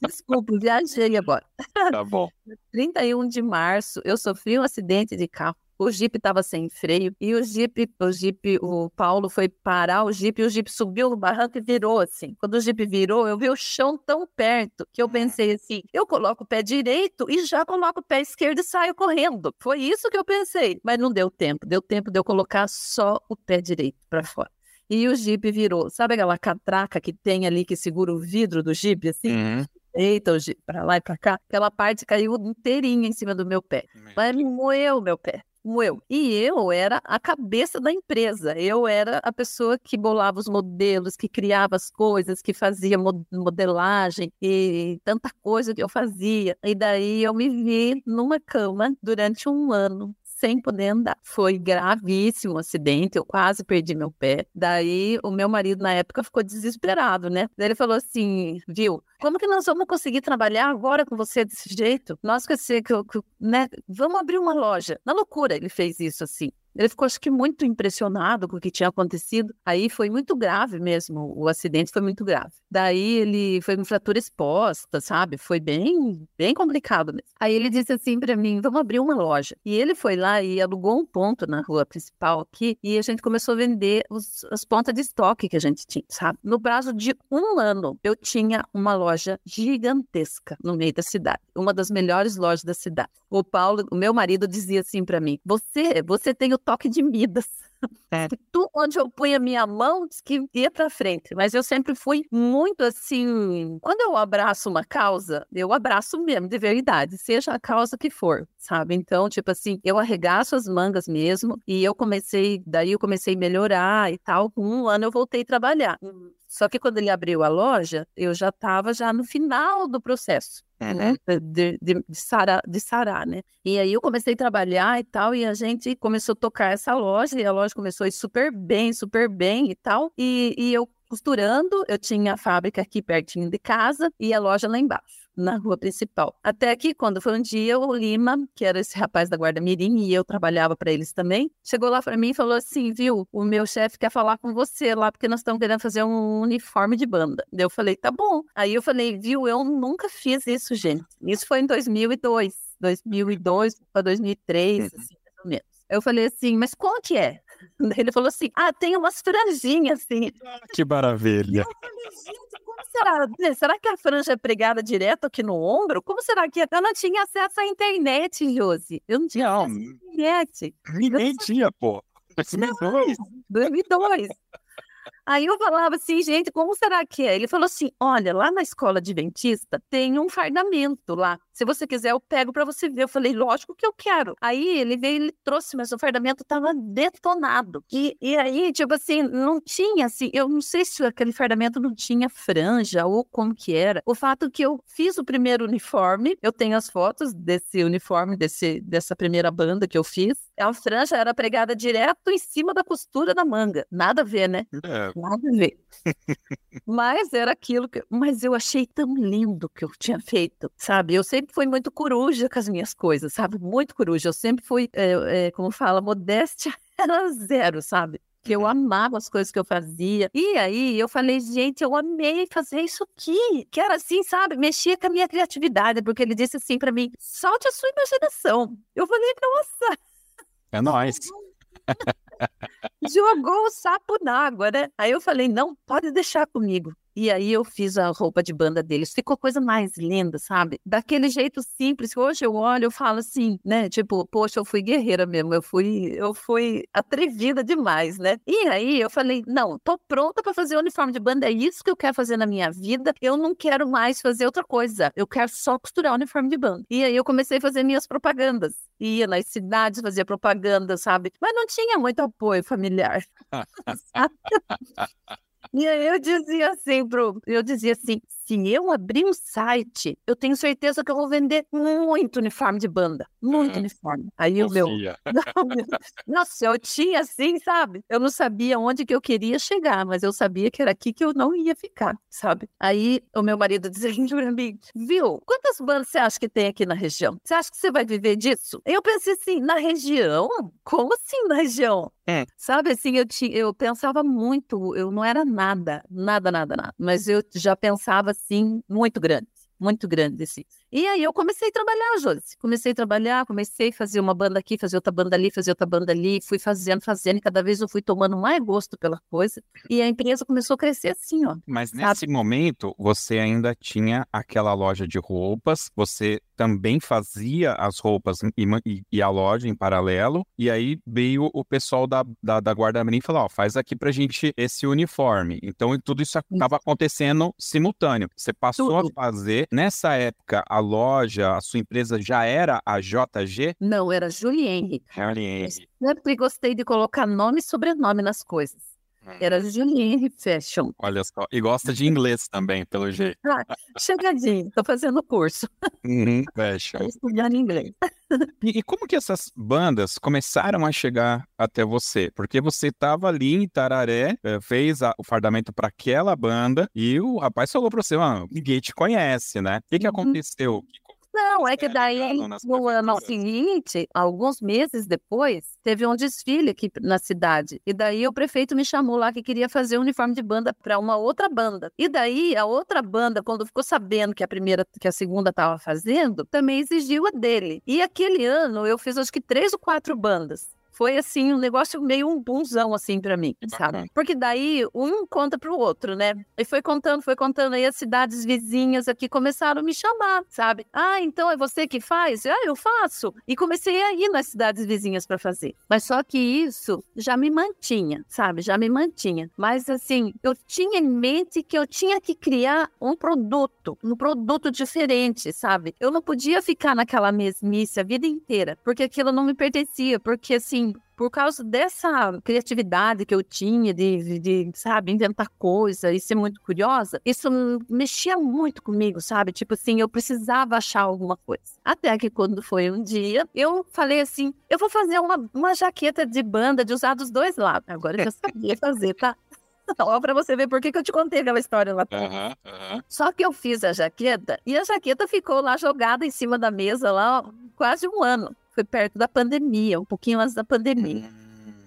Desculpa, viajei agora. Tá bom. 31 de março, eu sofri um acidente de carro. O Jeep estava sem freio e o Jeep, o Jeep, o Paulo foi parar o Jeep e o Jeep subiu no barranco e virou assim. Quando o Jeep virou, eu vi o chão tão perto que eu pensei assim: eu coloco o pé direito e já coloco o pé esquerdo e saio correndo. Foi isso que eu pensei, mas não deu tempo. Deu tempo de eu colocar só o pé direito para fora. E o Jeep virou. Sabe aquela catraca que tem ali que segura o vidro do Jeep assim? Uhum. Eita, o Jeep, pra lá e pra cá. Aquela parte caiu inteirinha em cima do meu pé. Mas moeu meu pé. Moeu. E eu era a cabeça da empresa. Eu era a pessoa que bolava os modelos, que criava as coisas, que fazia mo- modelagem e tanta coisa que eu fazia. E daí eu me vi numa cama durante um ano. Sem poder andar. Foi gravíssimo o acidente, eu quase perdi meu pé. Daí o meu marido na época ficou desesperado, né? Daí ele falou assim: viu, como que nós vamos conseguir trabalhar agora com você desse jeito? Nós que que, que né? Vamos abrir uma loja. Na loucura ele fez isso assim. Ele ficou, acho que, muito impressionado com o que tinha acontecido. Aí foi muito grave mesmo, o acidente foi muito grave. Daí ele foi com fratura exposta, sabe? Foi bem, bem complicado mesmo. Aí ele disse assim para mim: vamos abrir uma loja. E ele foi lá e alugou um ponto na rua principal aqui e a gente começou a vender os- as pontas de estoque que a gente tinha, sabe? No prazo de um ano, eu tinha uma loja gigantesca no meio da cidade, uma das melhores lojas da cidade. O Paulo, o meu marido, dizia assim para mim: você, você tem o toque de Midas. Tu, onde eu punha minha mão, diz que ia pra frente. Mas eu sempre fui muito assim. Quando eu abraço uma causa, eu abraço mesmo, de verdade, seja a causa que for, sabe? Então, tipo assim, eu arregaço as mangas mesmo. E eu comecei, daí eu comecei a melhorar e tal. Com um ano eu voltei a trabalhar. Só que quando ele abriu a loja, eu já estava já no final do processo né? De, de, de, sarar, de sarar, né? E aí eu comecei a trabalhar e tal, e a gente começou a tocar essa loja, e a loja começou a ir super bem, super bem e tal. E, e eu costurando, eu tinha a fábrica aqui pertinho de casa e a loja lá embaixo. Na rua principal. Até que, quando foi um dia, o Lima, que era esse rapaz da Guarda Mirim, e eu trabalhava para eles também, chegou lá para mim e falou assim: Viu, o meu chefe quer falar com você lá, porque nós estamos querendo fazer um uniforme de banda. Daí eu falei: Tá bom. Aí eu falei: Viu, eu nunca fiz isso, gente. Isso foi em 2002. 2002 para 2003, assim, mais ou menos. Eu falei assim: Mas como que é? Ele falou assim: Ah, tem umas franjinhas assim. Que maravilha. Eu falei, como será? Né, Será que a franja é pregada direto aqui no ombro? Como será que é? Eu não tinha acesso à internet, Josi. Eu não tinha Não, acesso à internet. ninguém tinha, pô. 2002. 2002. Aí eu falava assim, gente, como será que é? Ele falou assim: olha, lá na escola adventista tem um fardamento lá. Se você quiser, eu pego para você ver. Eu falei, lógico que eu quero. Aí ele veio, ele trouxe, mas o fardamento estava detonado. E, e aí, tipo assim, não tinha assim, eu não sei se aquele fardamento não tinha franja ou como que era. O fato que eu fiz o primeiro uniforme, eu tenho as fotos desse uniforme, desse, dessa primeira banda que eu fiz. A franja era pregada direto em cima da costura da manga. Nada a ver, né? É. Nada a ver. Mas era aquilo que. Mas eu achei tão lindo que eu tinha feito, sabe? Eu sempre fui muito coruja com as minhas coisas, sabe? Muito coruja. Eu sempre fui, é, é, como fala, modéstia era zero, sabe? Que eu amava as coisas que eu fazia. E aí eu falei, gente, eu amei fazer isso aqui. Que era assim, sabe? Mexia com a minha criatividade, porque ele disse assim para mim: solte a sua imaginação. Eu falei, nossa, É nóis. jogou o sapo na água, né? Aí eu falei, não, pode deixar comigo. E aí eu fiz a roupa de banda deles. Ficou coisa mais linda, sabe? Daquele jeito simples. Hoje eu olho, eu falo assim, né? Tipo, poxa, eu fui guerreira mesmo. Eu fui, eu fui atrevida demais, né? E aí eu falei, não, tô pronta para fazer uniforme de banda. É isso que eu quero fazer na minha vida. Eu não quero mais fazer outra coisa. Eu quero só costurar uniforme de banda. E aí eu comecei a fazer minhas propagandas. Ia nas cidades, fazia propaganda, sabe? Mas não tinha muito apoio familiar. E eu dizia assim pro, eu dizia assim, se eu abrir um site, eu tenho certeza que eu vou vender muito uniforme de banda, muito Uhum. uniforme. Aí o meu, nossa, eu tinha assim, sabe? Eu não sabia onde que eu queria chegar, mas eu sabia que era aqui que eu não ia ficar, sabe? Aí o meu marido dizia assim pra mim, viu, quantas bandas você acha que tem aqui na região? Você acha que você vai viver disso? Eu pensei assim, na região? Como assim na região? Hum. Sabe assim, eu, ti, eu pensava muito, eu não era nada, nada, nada, nada. Mas eu já pensava assim, muito grande, muito grande, assim. E aí eu comecei a trabalhar, Josi. Comecei a trabalhar, comecei a fazer uma banda aqui, fazer outra banda ali, fazer outra banda ali. Fui fazendo, fazendo, e cada vez eu fui tomando mais gosto pela coisa. E a empresa começou a crescer assim, ó. Mas nesse momento, você ainda tinha aquela loja de roupas, você também fazia as roupas e, e- e a loja em paralelo, e aí veio o pessoal da, da, da Guarda Mirim e falou, ó, faz aqui pra gente esse uniforme. Então, tudo isso estava acontecendo simultâneo. Você passou Tudo. a fazer, nessa época, a loja, a sua empresa já era a JG? Não, era Julie Henry. Henry. Sempre gostei de colocar nome e sobrenome nas coisas. Era Julie Henry Fashion. Olha só, e gosta de inglês também, pelo jeito. Chegadinho, tô fazendo curso, Uhum, tô estudando inglês. E, e como que essas bandas começaram a chegar até você? Porque você estava ali em Tararé, eh, fez a- o fardamento para aquela banda e o rapaz falou para você, mano, ninguém te conhece, né? O que, que Uhum. Não, é que É, daí, no ano seguinte, alguns meses depois, teve um desfile aqui na cidade. E daí o prefeito me chamou lá que queria fazer um uniforme de banda para uma outra banda. E daí a outra banda, quando ficou sabendo que a primeira, que a segunda estava fazendo, também exigiu a dele. E aquele ano eu fiz acho que três ou quatro bandas. Foi assim, um negócio meio um bunzão assim para mim, sabe? Porque daí um conta pro outro, né? E foi contando, foi contando aí as cidades vizinhas aqui começaram a me chamar, sabe? Ah, então é você que faz? Ah, eu faço. E comecei a ir nas cidades vizinhas para fazer. Mas só que isso já me mantinha, sabe? Já me mantinha. Mas assim, eu tinha em mente que eu tinha que criar um produto, um produto diferente, sabe? Eu não podia ficar naquela mesmice a vida inteira, porque aquilo não me pertencia, porque assim, por causa dessa criatividade que eu tinha de, de, sabe, inventar coisa e ser muito curiosa, isso mexia muito comigo, sabe? Tipo assim, eu precisava achar alguma coisa. Até que quando foi um dia, eu falei assim, eu vou fazer uma, uma jaqueta de banda de usar dos dois lados. Agora eu já sabia fazer, tá? Ó, pra você ver por que, que eu te contei aquela história lá atrás. Aham, aham. Só que eu fiz a jaqueta e a jaqueta ficou lá jogada em cima da mesa lá ó, quase um ano. Foi perto da pandemia, um pouquinho antes da pandemia.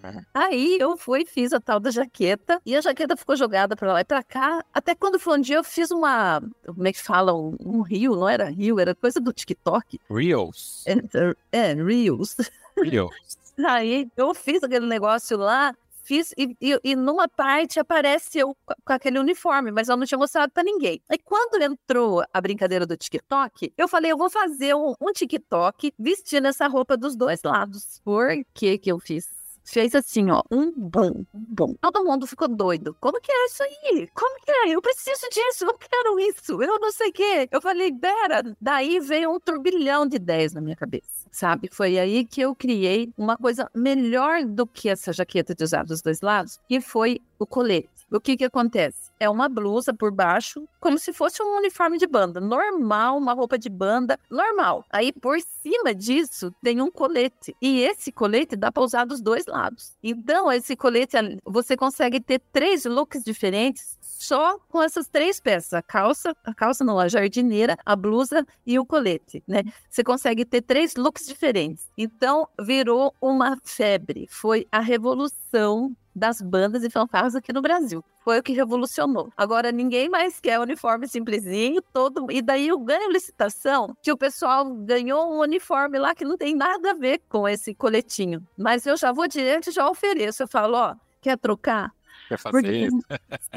Hum, Aí eu fui, fiz a tal da jaqueta e a jaqueta ficou jogada pra lá e pra cá. Até quando foi um dia eu fiz uma, como é que fala, um, um rio, não era rio, era coisa do TikTok. Reels. É, é Reels. Reels. Aí eu fiz aquele negócio lá, fiz, e, e, e numa parte aparece eu com aquele uniforme, mas eu não tinha mostrado pra ninguém. Aí quando entrou a brincadeira do TikTok, eu falei, eu vou fazer um, um TikTok vestindo essa roupa dos dois lados. Por que que eu fiz? Fez assim, ó, um bom, um bom. Todo mundo ficou doido. Como que é isso aí? Como que é? Eu preciso disso, eu quero isso, eu não sei o quê. Eu falei, pera, daí veio um turbilhão de ideias na minha cabeça sabe? Foi aí que eu criei uma coisa melhor do que essa jaqueta de usar dos dois lados, que foi o colete. O que que acontece? É uma blusa por baixo, como se fosse um uniforme de banda, normal, uma roupa de banda, normal. Aí por cima disso tem um colete. E esse colete dá para usar dos dois lados. Então, esse colete, você consegue ter três looks diferentes só com essas três peças: a calça, a calça não, a jardineira, a blusa e o colete, né? Você consegue ter três looks diferentes. Então, virou uma febre. Foi a revolução das bandas e fanfarras aqui no Brasil. Foi o que revolucionou. Agora ninguém mais quer uniforme simplesinho, todo e daí eu ganho licitação que o pessoal ganhou um uniforme lá que não tem nada a ver com esse coletinho. Mas eu já vou direto e já ofereço. Eu falo, ó, quer trocar? Quer fazer Porque, isso?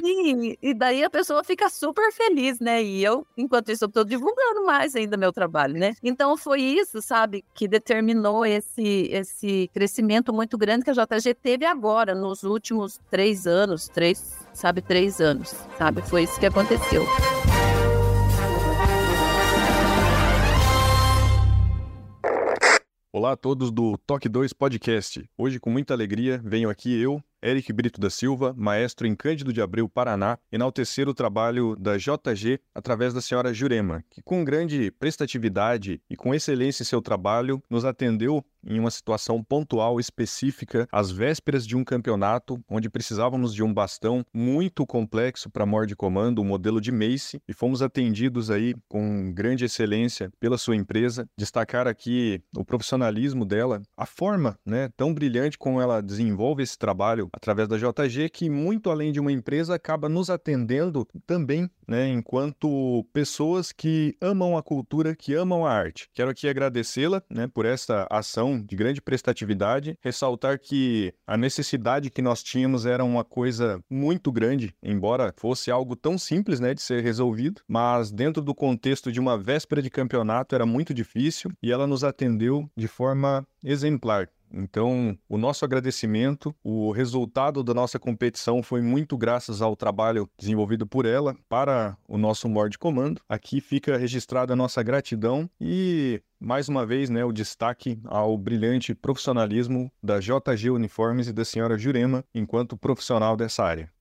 Sim, e daí a pessoa fica super feliz, né? E eu, enquanto isso, eu tô divulgando mais ainda meu trabalho, né? Então foi isso, sabe, que determinou esse, esse crescimento muito grande que a JG teve agora, nos últimos três anos, três, sabe, três anos, sabe? Foi isso que aconteceu. Olá a todos do Toque 2 Podcast. Hoje, com muita alegria, venho aqui eu, Eric Brito da Silva, maestro em Cândido de Abreu, Paraná, enaltecer o trabalho da JG através da senhora Jurema, que com grande prestatividade e com excelência em seu trabalho nos atendeu em uma situação pontual específica às vésperas de um campeonato onde precisávamos de um bastão muito complexo para morde comando, um modelo de Mace, e fomos atendidos aí com grande excelência pela sua empresa. Destacar aqui o profissionalismo dela, a forma, né, tão brilhante como ela desenvolve esse trabalho através da JG, que muito além de uma empresa acaba nos atendendo também, né, enquanto pessoas que amam a cultura, que amam a arte. Quero aqui agradecê-la, né, por esta ação de grande prestatividade, ressaltar que a necessidade que nós tínhamos era uma coisa muito grande, embora fosse algo tão simples, né, de ser resolvido, mas dentro do contexto de uma véspera de campeonato era muito difícil e ela nos atendeu de forma exemplar. Então, o nosso agradecimento, o resultado da nossa competição foi muito graças ao trabalho desenvolvido por ela para o nosso Mord Comando. Aqui fica registrada a nossa gratidão e mais uma vez, né, o destaque ao brilhante profissionalismo da JG Uniformes e da senhora Jurema enquanto profissional dessa área.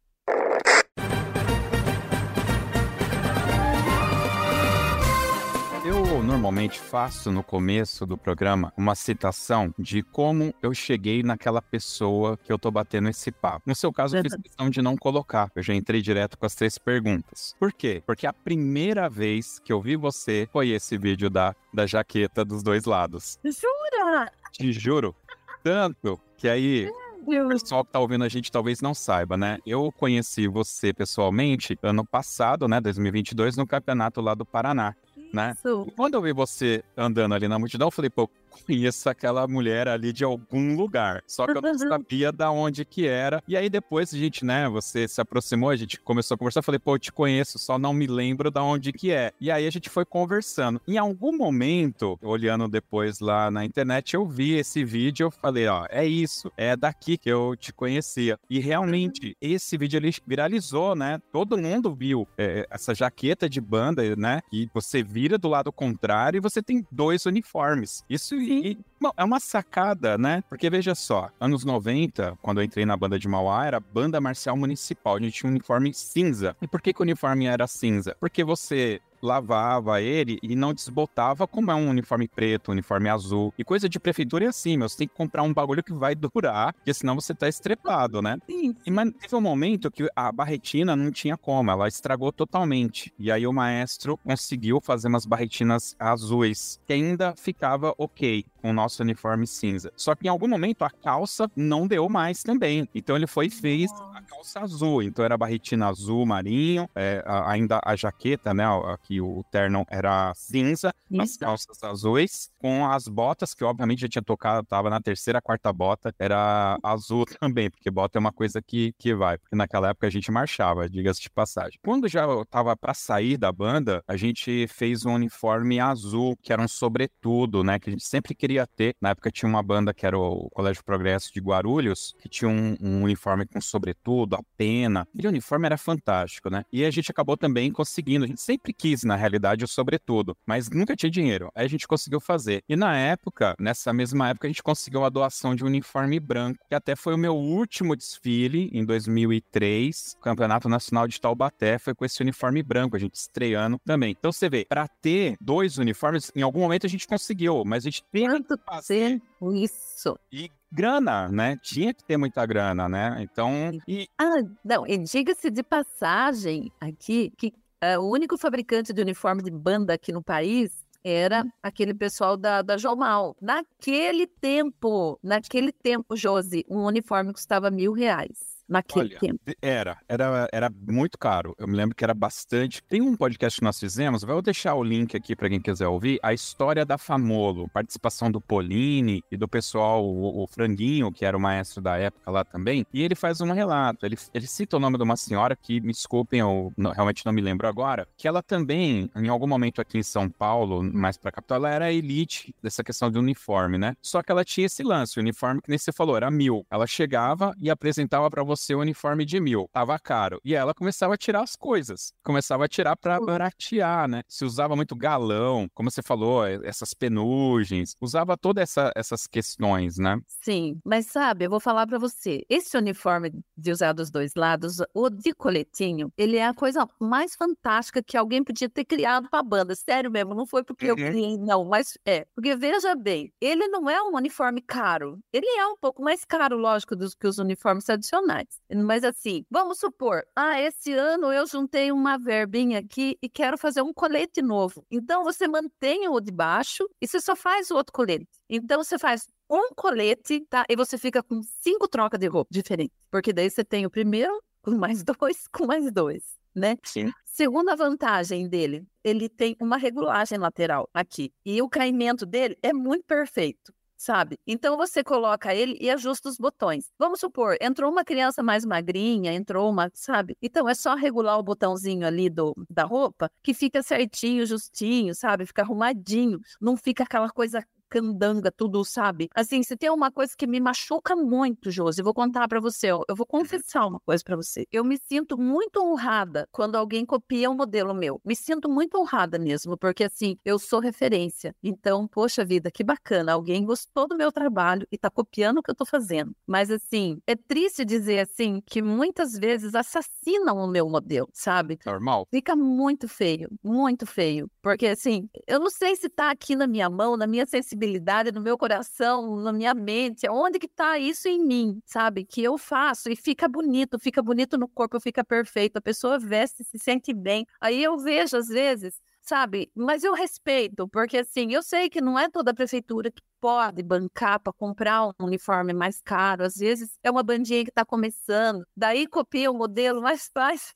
Normalmente faço no começo do programa uma citação de como eu cheguei naquela pessoa que eu tô batendo esse papo. No seu caso, eu fiz questão de não colocar. Eu já entrei direto com as três perguntas. Por quê? Porque a primeira vez que eu vi você foi esse vídeo da, da jaqueta dos dois lados. Jura? Te juro. Tanto que aí o pessoal que tá ouvindo a gente talvez não saiba, né? Eu conheci você pessoalmente ano passado, né, 2022, no campeonato lá do Paraná né? Quando eu vi você andando ali na multidão, eu falei, pô, conheço aquela mulher ali de algum lugar. Só que eu não sabia da onde que era. E aí depois a gente, né, você se aproximou, a gente começou a conversar, falei, pô, eu te conheço, só não me lembro da onde que é. E aí a gente foi conversando. Em algum momento, olhando depois lá na internet, eu vi esse vídeo, eu falei, ó, é isso, é daqui que eu te conhecia. E realmente, esse vídeo ele viralizou, né? Todo mundo viu é, essa jaqueta de banda, né? E você vira do lado contrário e você tem dois uniformes. Isso e, é uma sacada, né? Porque veja só, anos 90, quando eu entrei na banda de Mauá, era banda marcial municipal. A gente tinha um uniforme cinza. E por que, que o uniforme era cinza? Porque você lavava ele e não desbotava como é um uniforme preto, um uniforme azul. E coisa de prefeitura é assim, meu, você tem que comprar um bagulho que vai durar, porque senão você tá estrepado, né? Sim. E mas teve um momento que a barretina não tinha como, ela estragou totalmente. E aí o maestro conseguiu fazer umas barretinas azuis, que ainda ficava ok com o nosso uniforme cinza. Só que em algum momento a calça não deu mais também. Então ele foi e fez a calça azul. Então era barretina azul marinho, é, ainda a jaqueta, né? Aqui o terno era cinza, Isso. as calças azuis, com as botas, que obviamente já tinha tocado, tava na terceira, quarta bota, era azul também, porque bota é uma coisa que, que vai, porque naquela época a gente marchava, diga-se de passagem. Quando já tava para sair da banda, a gente fez um uniforme azul, que era um sobretudo, né, que a gente sempre queria queria ter. Na época tinha uma banda que era o Colégio Progresso de Guarulhos, que tinha um, um uniforme com sobretudo, a pena. Aquele uniforme era fantástico, né? E a gente acabou também conseguindo. A gente sempre quis, na realidade, o sobretudo, mas nunca tinha dinheiro. Aí a gente conseguiu fazer. E na época, nessa mesma época, a gente conseguiu a doação de um uniforme branco, que até foi o meu último desfile em 2003, Campeonato Nacional de Taubaté, foi com esse uniforme branco, a gente estreando também. Então você vê, para ter dois uniformes, em algum momento a gente conseguiu, mas a gente tem Quanto que fazer isso. E grana, né? Tinha que ter muita grana, né? Então, e... Ah, não, e diga-se de passagem aqui que uh, o único fabricante de uniforme de banda aqui no país era aquele pessoal da, da Jomal. Naquele tempo, naquele tempo, Josi, um uniforme custava mil reais naquele Olha, tempo? Era, era, era muito caro. Eu me lembro que era bastante. Tem um podcast que nós fizemos, vou deixar o link aqui para quem quiser ouvir, a história da Famolo, participação do Polini e do pessoal, o, o, Franguinho, que era o maestro da época lá também, e ele faz um relato. Ele, ele cita o nome de uma senhora que, me desculpem, eu não, realmente não me lembro agora, que ela também, em algum momento aqui em São Paulo, mais pra capital, ela era elite dessa questão de uniforme, né? Só que ela tinha esse lance, o uniforme que nem você falou, era mil. Ela chegava e apresentava para você o uniforme de mil. Tava caro. E ela começava a tirar as coisas. Começava a tirar para baratear, né? Se usava muito galão, como você falou, essas penugens. Usava todas essa, essas questões, né? Sim, mas sabe, eu vou falar para você. Esse uniforme de usar dos dois lados, o de coletinho, ele é a coisa mais fantástica que alguém podia ter criado pra banda. Sério mesmo, não foi porque uhum. eu criei, não, mas é. Porque veja bem, ele não é um uniforme caro. Ele é um pouco mais caro, lógico, do que os uniformes tradicionais. Mas assim, vamos supor, ah, esse ano eu juntei uma verbinha aqui e quero fazer um colete novo. Então você mantém o de baixo e você só faz o outro colete. Então você faz um colete, tá? E você fica com cinco trocas de roupa diferentes. Porque daí você tem o primeiro com mais dois, com mais dois, né? Sim. Segunda vantagem dele, ele tem uma regulagem lateral aqui. E o caimento dele é muito perfeito sabe? Então você coloca ele e ajusta os botões. Vamos supor, entrou uma criança mais magrinha, entrou uma, sabe? Então é só regular o botãozinho ali do, da roupa que fica certinho, justinho, sabe? Fica arrumadinho, não fica aquela coisa candanga, tudo, sabe? Assim, se tem uma coisa que me machuca muito, Josi, eu vou contar para você, ó, eu vou confessar uma coisa para você. Eu me sinto muito honrada quando alguém copia um modelo meu. Me sinto muito honrada mesmo, porque assim, eu sou referência. Então, poxa vida, que bacana, alguém gostou do meu trabalho e tá copiando o que eu tô fazendo. Mas assim, é triste dizer assim que muitas vezes assassinam o meu modelo, sabe? Normal. Fica muito feio, muito feio, porque assim, eu não sei se tá aqui na minha mão, na minha sensibilidade sensibilidade no meu coração, na minha mente, onde que tá isso em mim, sabe? Que eu faço e fica bonito, fica bonito no corpo, fica perfeito, a pessoa veste, se sente bem. Aí eu vejo às vezes sabe? Mas eu respeito, porque assim, eu sei que não é toda a prefeitura que pode bancar para comprar um uniforme mais caro. Às vezes é uma bandinha que está começando, daí copia o modelo, mas faz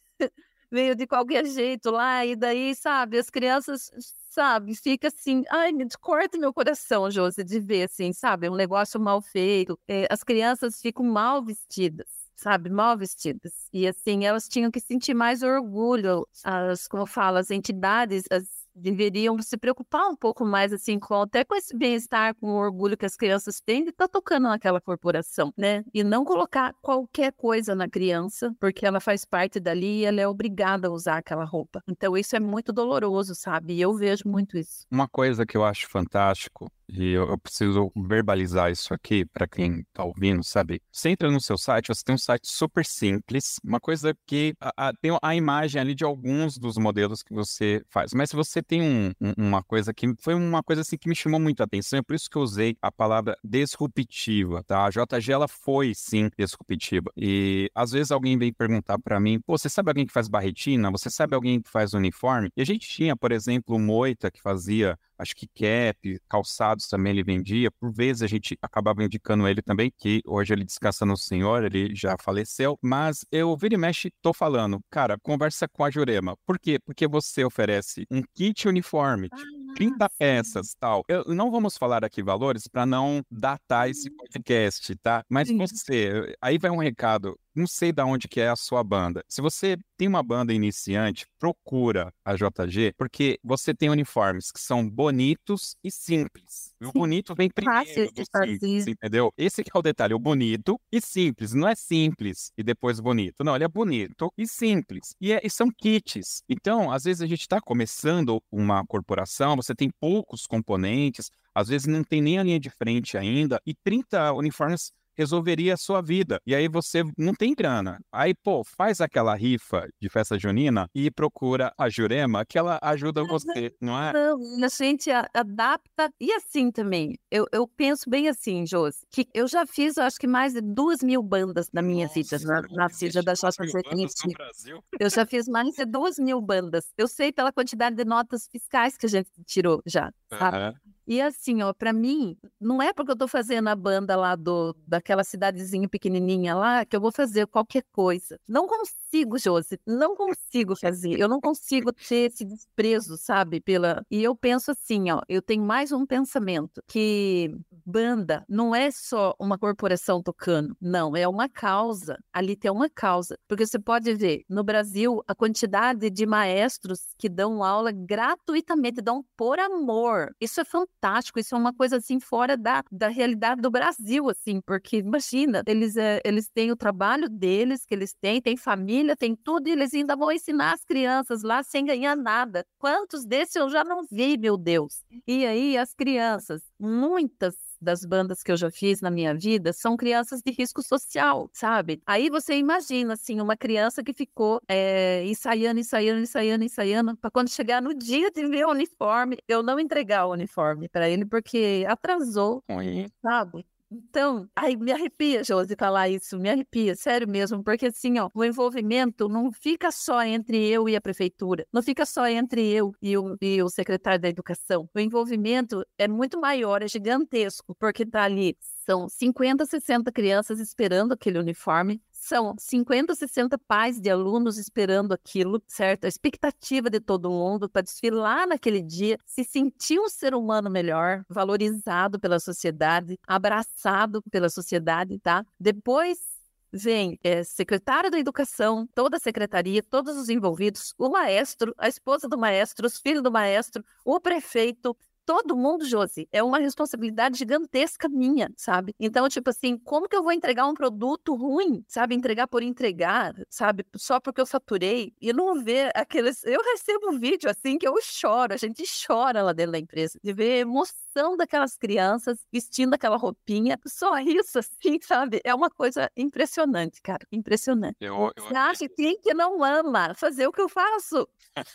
veio de qualquer jeito lá, e daí, sabe, as crianças sabe? Fica assim, ai, me corta meu coração, Josi, de ver assim, sabe? Um negócio mal feito. É, as crianças ficam mal vestidas sabe, mal vestidas. E assim, elas tinham que sentir mais orgulho, as, como falo, as entidades, as deveriam se preocupar um pouco mais assim com até com esse bem-estar, com o orgulho que as crianças têm de estar tá tocando naquela corporação, né? E não colocar qualquer coisa na criança, porque ela faz parte dali e ela é obrigada a usar aquela roupa. Então isso é muito doloroso, sabe? E eu vejo muito isso. Uma coisa que eu acho fantástico e eu, eu preciso verbalizar isso aqui para quem está ouvindo, sabe? Você entra no seu site, você tem um site super simples, uma coisa que a, a, tem a imagem ali de alguns dos modelos que você faz. Mas se você tem um, um, uma coisa que foi uma coisa assim que me chamou muito a atenção, é por isso que eu usei a palavra disruptiva, tá? A JG ela foi sim disruptiva. E às vezes alguém vem perguntar para mim, pô, você sabe alguém que faz barretina? Você sabe alguém que faz uniforme? E a gente tinha, por exemplo, o Moita que fazia acho que cap, calçados também ele vendia. Por vezes a gente acabava indicando ele também, que hoje ele descansa no Senhor, ele já faleceu. Mas eu, vira e mexe, tô falando, cara, conversa com a Jurema. Por quê? Porque você oferece um kit uniforme, ah, 30 peças tal. Eu, não vamos falar aqui valores para não datar esse podcast, tá? Mas você, aí vai um recado não sei de onde que é a sua banda. Se você tem uma banda iniciante, procura a JG, porque você tem uniformes que são bonitos e simples. E o bonito vem primeiro do simples, entendeu? Esse que é o detalhe, o bonito e simples. Não é simples e depois bonito. Não, ele é bonito e simples. E, é, e são kits. Então, às vezes a gente está começando uma corporação, você tem poucos componentes, às vezes não tem nem a linha de frente ainda, e 30 uniformes resolveria a sua vida. E aí você não tem grana. Aí, pô, faz aquela rifa de festa junina e procura a Jurema, que ela ajuda você, não é? Não, a gente adapta. E assim também, eu, eu penso bem assim, Josi, que eu já fiz, eu acho que mais de duas mil bandas na minha Nossa, vida, na, na vida da JC Eu já fiz mais de duas mil bandas. Eu sei pela quantidade de notas fiscais que a gente tirou já, sabe? Uhum. E assim, ó, para mim, não é porque eu tô fazendo a banda lá do daquela cidadezinha pequenininha lá que eu vou fazer qualquer coisa. Não consigo, Josi, não consigo fazer. Eu não consigo ter esse desprezo, sabe, pela E eu penso assim, ó, eu tenho mais um pensamento que banda não é só uma corporação tocando, não, é uma causa. Ali tem uma causa, porque você pode ver no Brasil a quantidade de maestros que dão aula gratuitamente, dão por amor. Isso é fantástico fantástico, isso é uma coisa assim fora da, da realidade do Brasil, assim, porque imagina, eles, é, eles têm o trabalho deles, que eles têm, têm família, têm tudo, e eles ainda vão ensinar as crianças lá sem ganhar nada. Quantos desses eu já não vi, meu Deus? E aí as crianças, muitas das bandas que eu já fiz na minha vida são crianças de risco social, sabe? Aí você imagina, assim, uma criança que ficou é, ensaiando, ensaiando, ensaiando, ensaiando, para quando chegar no dia de ver o uniforme, eu não entregar o uniforme para ele porque atrasou, sabe? Então, aí me arrepia, Josi, falar isso, me arrepia, sério mesmo, porque assim, ó, o envolvimento não fica só entre eu e a prefeitura, não fica só entre eu e o, e o secretário da educação. O envolvimento é muito maior, é gigantesco, porque tá ali são 50, 60 crianças esperando aquele uniforme, são 50, 60 pais de alunos esperando aquilo, certo? A expectativa de todo mundo para desfilar naquele dia, se sentir um ser humano melhor, valorizado pela sociedade, abraçado pela sociedade, tá? Depois vem é, secretário da educação, toda a secretaria, todos os envolvidos, o maestro, a esposa do maestro, os filhos do maestro, o prefeito, todo mundo, Josi, é uma responsabilidade gigantesca minha, sabe? Então, tipo assim, como que eu vou entregar um produto ruim, sabe? Entregar por entregar, sabe? Só porque eu faturei e não ver aqueles. Eu recebo um vídeo assim que eu choro, a gente chora lá dentro da empresa, de ver a daquelas crianças vestindo aquela roupinha. Só isso, assim, sabe? É uma coisa impressionante, cara. Impressionante. Eu, eu... Você acha que quem que não ama fazer o que eu faço?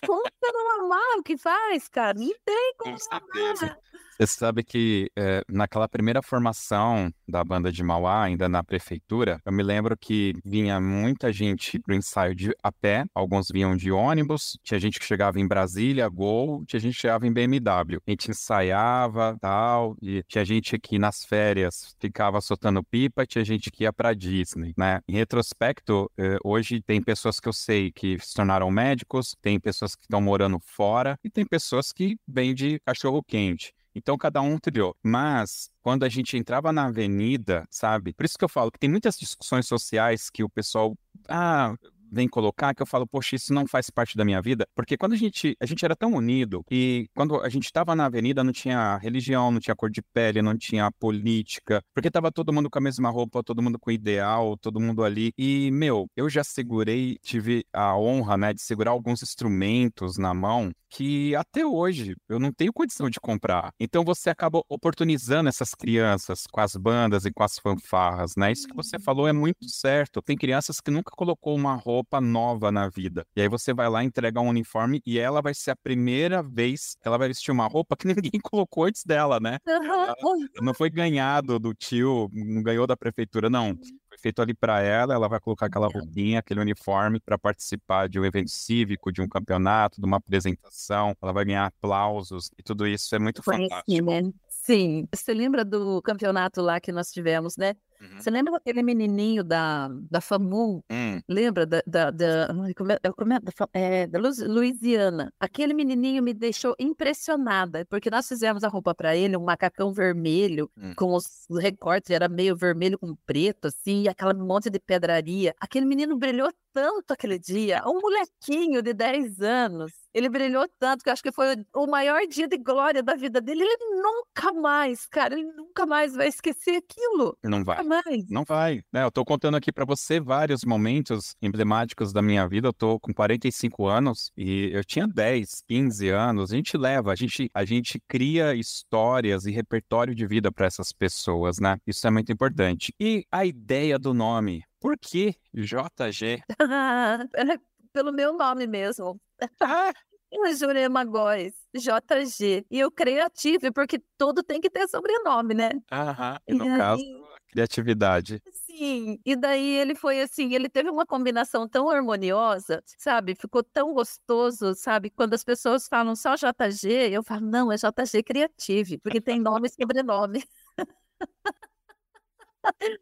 Como que não amar o que faz, cara? Não tem como. Com certeza. Você sabe que é, naquela primeira formação da banda de Mauá, ainda na prefeitura, eu me lembro que vinha muita gente pro ensaio de a pé, alguns vinham de ônibus, tinha gente que chegava em Brasília, Gol, tinha gente que chegava em BMW. A gente ensaiava, tal, e tinha gente que nas férias ficava soltando pipa, tinha gente que ia pra Disney, né? Em retrospecto, é, hoje tem pessoas que eu sei que se tornaram médicos, tem pessoas que estão morando fora e tem pessoas que vêm de cachorro quente. Então cada um trilhou. Mas quando a gente entrava na avenida, sabe? Por isso que eu falo que tem muitas discussões sociais que o pessoal, ah, vem colocar que eu falo, poxa, isso não faz parte da minha vida, porque quando a gente, a gente era tão unido e quando a gente estava na avenida não tinha religião, não tinha cor de pele, não tinha política, porque tava todo mundo com a mesma roupa, todo mundo com ideal, todo mundo ali. E, meu, eu já segurei, tive a honra, né, de segurar alguns instrumentos na mão que até hoje eu não tenho condição de comprar. Então você acaba oportunizando essas crianças com as bandas e com as fanfarras, né? Isso que você uhum. falou é muito certo. Tem crianças que nunca colocou uma roupa roupa nova na vida. E aí você vai lá entregar um uniforme e ela vai ser a primeira vez que ela vai vestir uma roupa que ninguém colocou antes dela, né? Ela não foi ganhado do tio, não ganhou da prefeitura, não foi feito ali para ela, ela vai colocar aquela roupinha, aquele uniforme para participar de um evento cívico, de um campeonato, de uma apresentação, ela vai ganhar aplausos e tudo isso é muito fantástico. Sim, Sim, você lembra do campeonato lá que nós tivemos, né? Uhum. Você lembra aquele menininho da, da FAMU? Hum. Lembra da, da, da, é, é, da, é, da Louisiana? Aquele menininho me deixou impressionada, porque nós fizemos a roupa para ele, um macacão vermelho, hum. com os recortes, era meio vermelho com preto, assim, e aquela monte de pedraria. Aquele menino brilhou tanto aquele dia, um molequinho de 10 anos. Ele brilhou tanto que eu acho que foi o maior dia de glória da vida dele. Ele nunca mais, cara, ele nunca mais vai esquecer aquilo. Não vai. Nunca mais. Não vai. É, eu tô contando aqui para você vários momentos emblemáticos da minha vida. Eu tô com 45 anos e eu tinha 10, 15 anos. A gente leva, a gente, a gente cria histórias e repertório de vida para essas pessoas, né? Isso é muito importante. E a ideia do nome, por que JG? Pelo meu nome mesmo. Ah, Jurema Góes, JG. E o criativo, porque tudo tem que ter sobrenome, né? Aham, e no e caso, aí... criatividade. Sim, e daí ele foi assim, ele teve uma combinação tão harmoniosa, sabe? Ficou tão gostoso, sabe? Quando as pessoas falam só JG, eu falo, não, é JG Creative, porque tem nome e sobrenome.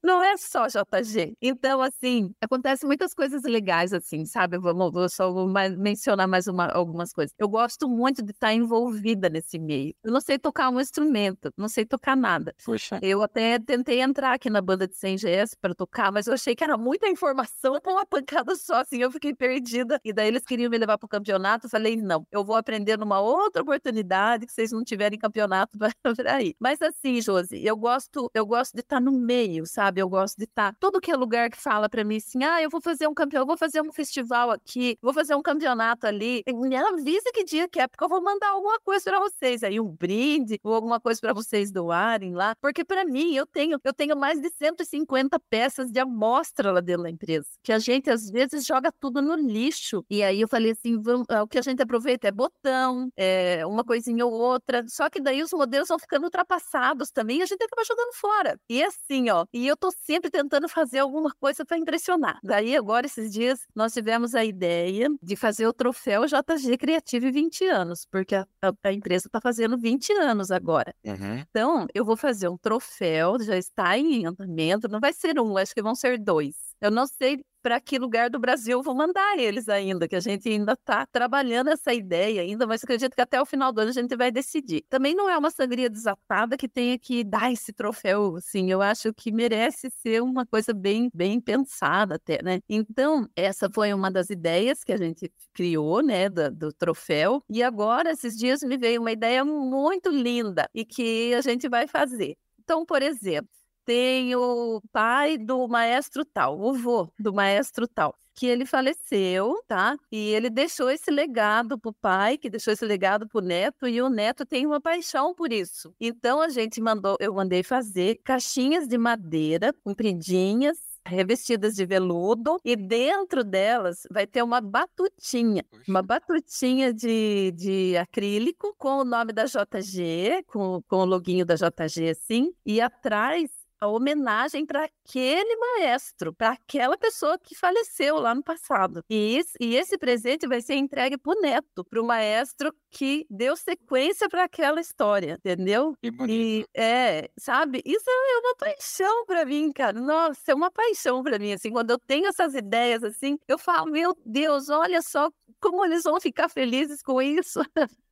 Não é só JG. Então, assim, acontecem muitas coisas legais, assim, sabe? Vou, vou só vou mencionar mais uma, algumas coisas. Eu gosto muito de estar envolvida nesse meio. Eu não sei tocar um instrumento, não sei tocar nada. Puxa. Eu até tentei entrar aqui na banda de 100 GS para tocar, mas eu achei que era muita informação para uma pancada só, assim, eu fiquei perdida. E daí eles queriam me levar para o campeonato. Eu falei, não, eu vou aprender numa outra oportunidade que vocês não tiverem campeonato para aí. Mas assim, Josi, eu gosto, eu gosto de estar no meio meio, sabe? Eu gosto de estar. Tá, todo que é lugar que fala para mim assim: ah, eu vou fazer um campeão, vou fazer um festival aqui, vou fazer um campeonato ali. Me avisa que dia que é, porque eu vou mandar alguma coisa para vocês. Aí um brinde ou alguma coisa para vocês doarem lá. Porque para mim, eu tenho, eu tenho mais de 150 peças de amostra lá dentro da empresa. Que a gente às vezes joga tudo no lixo. E aí eu falei assim: vamos, o que a gente aproveita é botão, é uma coisinha ou outra. Só que daí os modelos vão ficando ultrapassados também e a gente acaba jogando fora. E assim, ó, e eu tô sempre tentando fazer alguma coisa para impressionar. Daí, agora, esses dias, nós tivemos a ideia de fazer o troféu JG Creative 20 anos, porque a, a, a empresa está fazendo 20 anos agora. Uhum. Então, eu vou fazer um troféu, já está em andamento, não vai ser um, acho que vão ser dois. Eu não sei para que lugar do Brasil vou mandar eles ainda, que a gente ainda está trabalhando essa ideia ainda, mas acredito que até o final do ano a gente vai decidir. Também não é uma sangria desatada que tenha que dar esse troféu, assim, eu acho que merece ser uma coisa bem, bem pensada até, né? Então, essa foi uma das ideias que a gente criou, né, do, do troféu, e agora, esses dias, me veio uma ideia muito linda e que a gente vai fazer. Então, por exemplo, tem o pai do maestro tal, o vô do maestro tal, que ele faleceu, tá? E ele deixou esse legado pro pai, que deixou esse legado pro neto, e o neto tem uma paixão por isso. Então a gente mandou, eu mandei fazer caixinhas de madeira compridinhas, revestidas de veludo e dentro delas vai ter uma batutinha, uma batutinha de, de acrílico com o nome da JG, com, com o loginho da JG assim, e atrás a homenagem para aquele maestro, para aquela pessoa que faleceu lá no passado. E, isso, e esse presente vai ser entregue para o neto, para o maestro que deu sequência para aquela história, entendeu? Que bonito. E é, sabe? Isso é uma paixão para mim, cara. Nossa, é uma paixão para mim. Assim, quando eu tenho essas ideias assim, eu falo, meu Deus, olha só como eles vão ficar felizes com isso.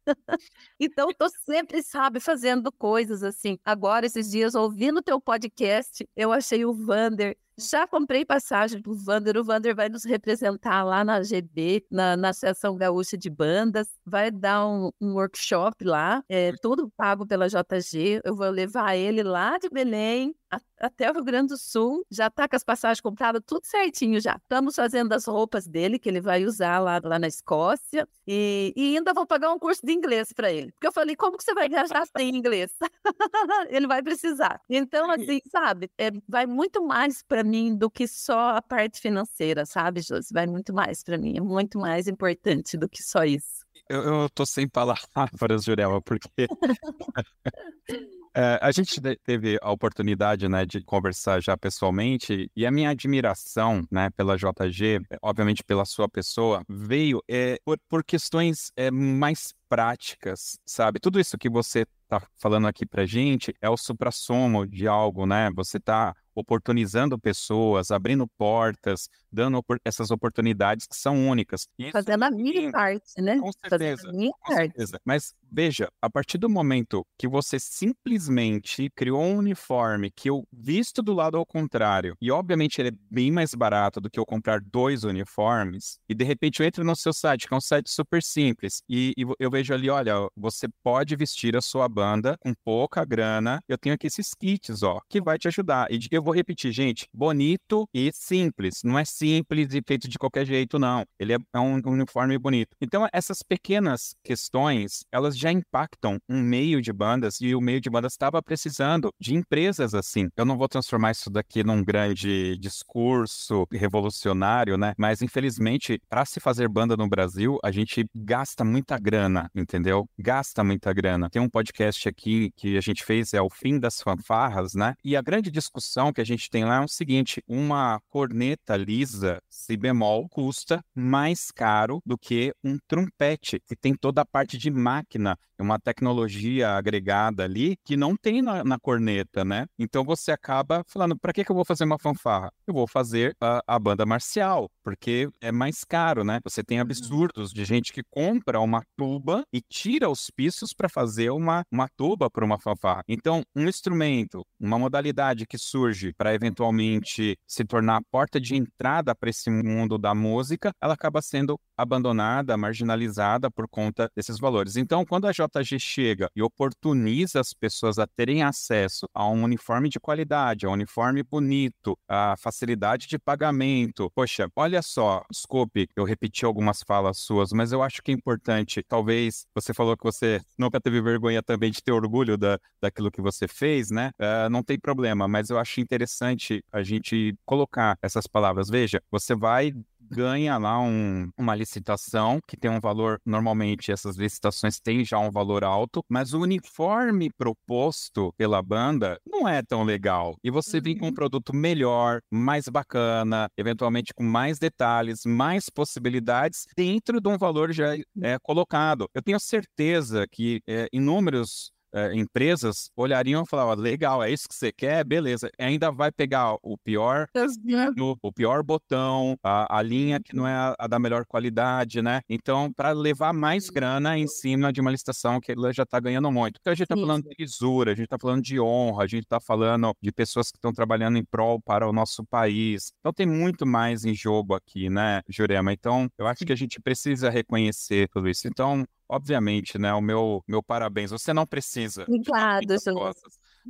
então, tô sempre, sabe, fazendo coisas assim. Agora, esses dias, ouvindo teu podcast, eu achei o Vander já comprei passagem para o Vander. O Vander vai nos representar lá na GB, na, na Associação Gaúcha de Bandas. Vai dar um, um workshop lá, é, tudo pago pela JG. Eu vou levar ele lá de Belém até o Rio Grande do Sul, já tá com as passagens compradas, tudo certinho já. Estamos fazendo as roupas dele, que ele vai usar lá, lá na Escócia, e, e ainda vou pagar um curso de inglês para ele. Porque eu falei, como que você vai viajar sem inglês? ele vai precisar. Então, assim, sabe, é, vai muito mais para mim do que só a parte financeira, sabe, Josi? Vai muito mais para mim, é muito mais importante do que só isso. Eu, eu tô sem palavras, Jurema, porque É, a gente teve a oportunidade, né, de conversar já pessoalmente e a minha admiração, né, pela JG, obviamente pela sua pessoa, veio é, por, por questões é, mais práticas, sabe? Tudo isso que você tá falando aqui pra gente é o suprassumo de algo, né? Você tá oportunizando pessoas, abrindo portas, dando essas oportunidades que são únicas. Isso, Fazendo a minha parte, né? Com certeza. com certeza. Mas veja, a partir do momento que você simplesmente criou um uniforme que eu visto do lado ao contrário, e obviamente ele é bem mais barato do que eu comprar dois uniformes, e de repente eu entro no seu site, que é um site super simples, e, e eu vejo ali, olha, você pode vestir a sua banda com pouca grana, eu tenho aqui esses kits, ó, que vai te ajudar. E eu vou repetir, gente, bonito e simples, não é simples e feito de qualquer jeito, não. Ele é, é um uniforme bonito. Então, essas pequenas questões, elas já impactam um meio de bandas e o meio de bandas estava precisando de empresas assim. Eu não vou transformar isso daqui num grande discurso revolucionário, né? Mas infelizmente, para se fazer banda no Brasil, a gente gasta muita grana, entendeu? Gasta muita grana. Tem um podcast aqui que a gente fez é o fim das fanfarras, né? E a grande discussão que a gente tem lá é o seguinte: uma corneta lisa si bemol custa mais caro do que um trompete, que tem toda a parte de máquina uma tecnologia agregada ali que não tem na, na corneta, né? Então você acaba falando, para que, que eu vou fazer uma fanfarra? Eu vou fazer a, a, banda marcial, porque é mais caro, né? Você tem absurdos de gente que compra uma tuba e tira os pisos para fazer uma, uma tuba para uma fanfarra. Então, um instrumento, uma modalidade que surge para eventualmente se tornar a porta de entrada para esse mundo da música, ela acaba sendo abandonada, marginalizada por conta desses valores. Então, quando a JG chega e oportuniza as pessoas a terem acesso a um uniforme de qualidade, a um uniforme bonito, a facilidade de pagamento. Poxa, olha só, desculpe, eu repeti algumas falas suas, mas eu acho que é importante. Talvez você falou que você nunca teve vergonha também de ter orgulho da, daquilo que você fez, né? Uh, não tem problema, mas eu acho interessante a gente colocar essas palavras. Veja, você vai ganha lá um, uma licitação que tem um valor, normalmente essas licitações têm já um valor alto, mas o uniforme proposto pela banda não é tão legal. E você vem com um uhum. produto melhor, mais bacana, eventualmente com mais detalhes, mais possibilidades dentro de um valor já é, colocado. Eu tenho certeza que é, inúmeros é, empresas olhariam e falavam, legal, é isso que você quer, beleza. Ainda vai pegar o pior, o pior botão, a, a linha que não é a, a, da melhor qualidade, né? Então, para levar mais grana em cima de uma licitação que ele já está ganhando muito. Então, a gente está falando de lisura, a gente está falando de honra, a gente está falando de pessoas que estão trabalhando em prol para o nosso país. Então, tem muito mais em jogo aqui, né, Jurema? Então, eu acho que a gente precisa reconhecer tudo isso. Então, obviamente, né? O meu, meu parabéns. Você não precisa. Claro,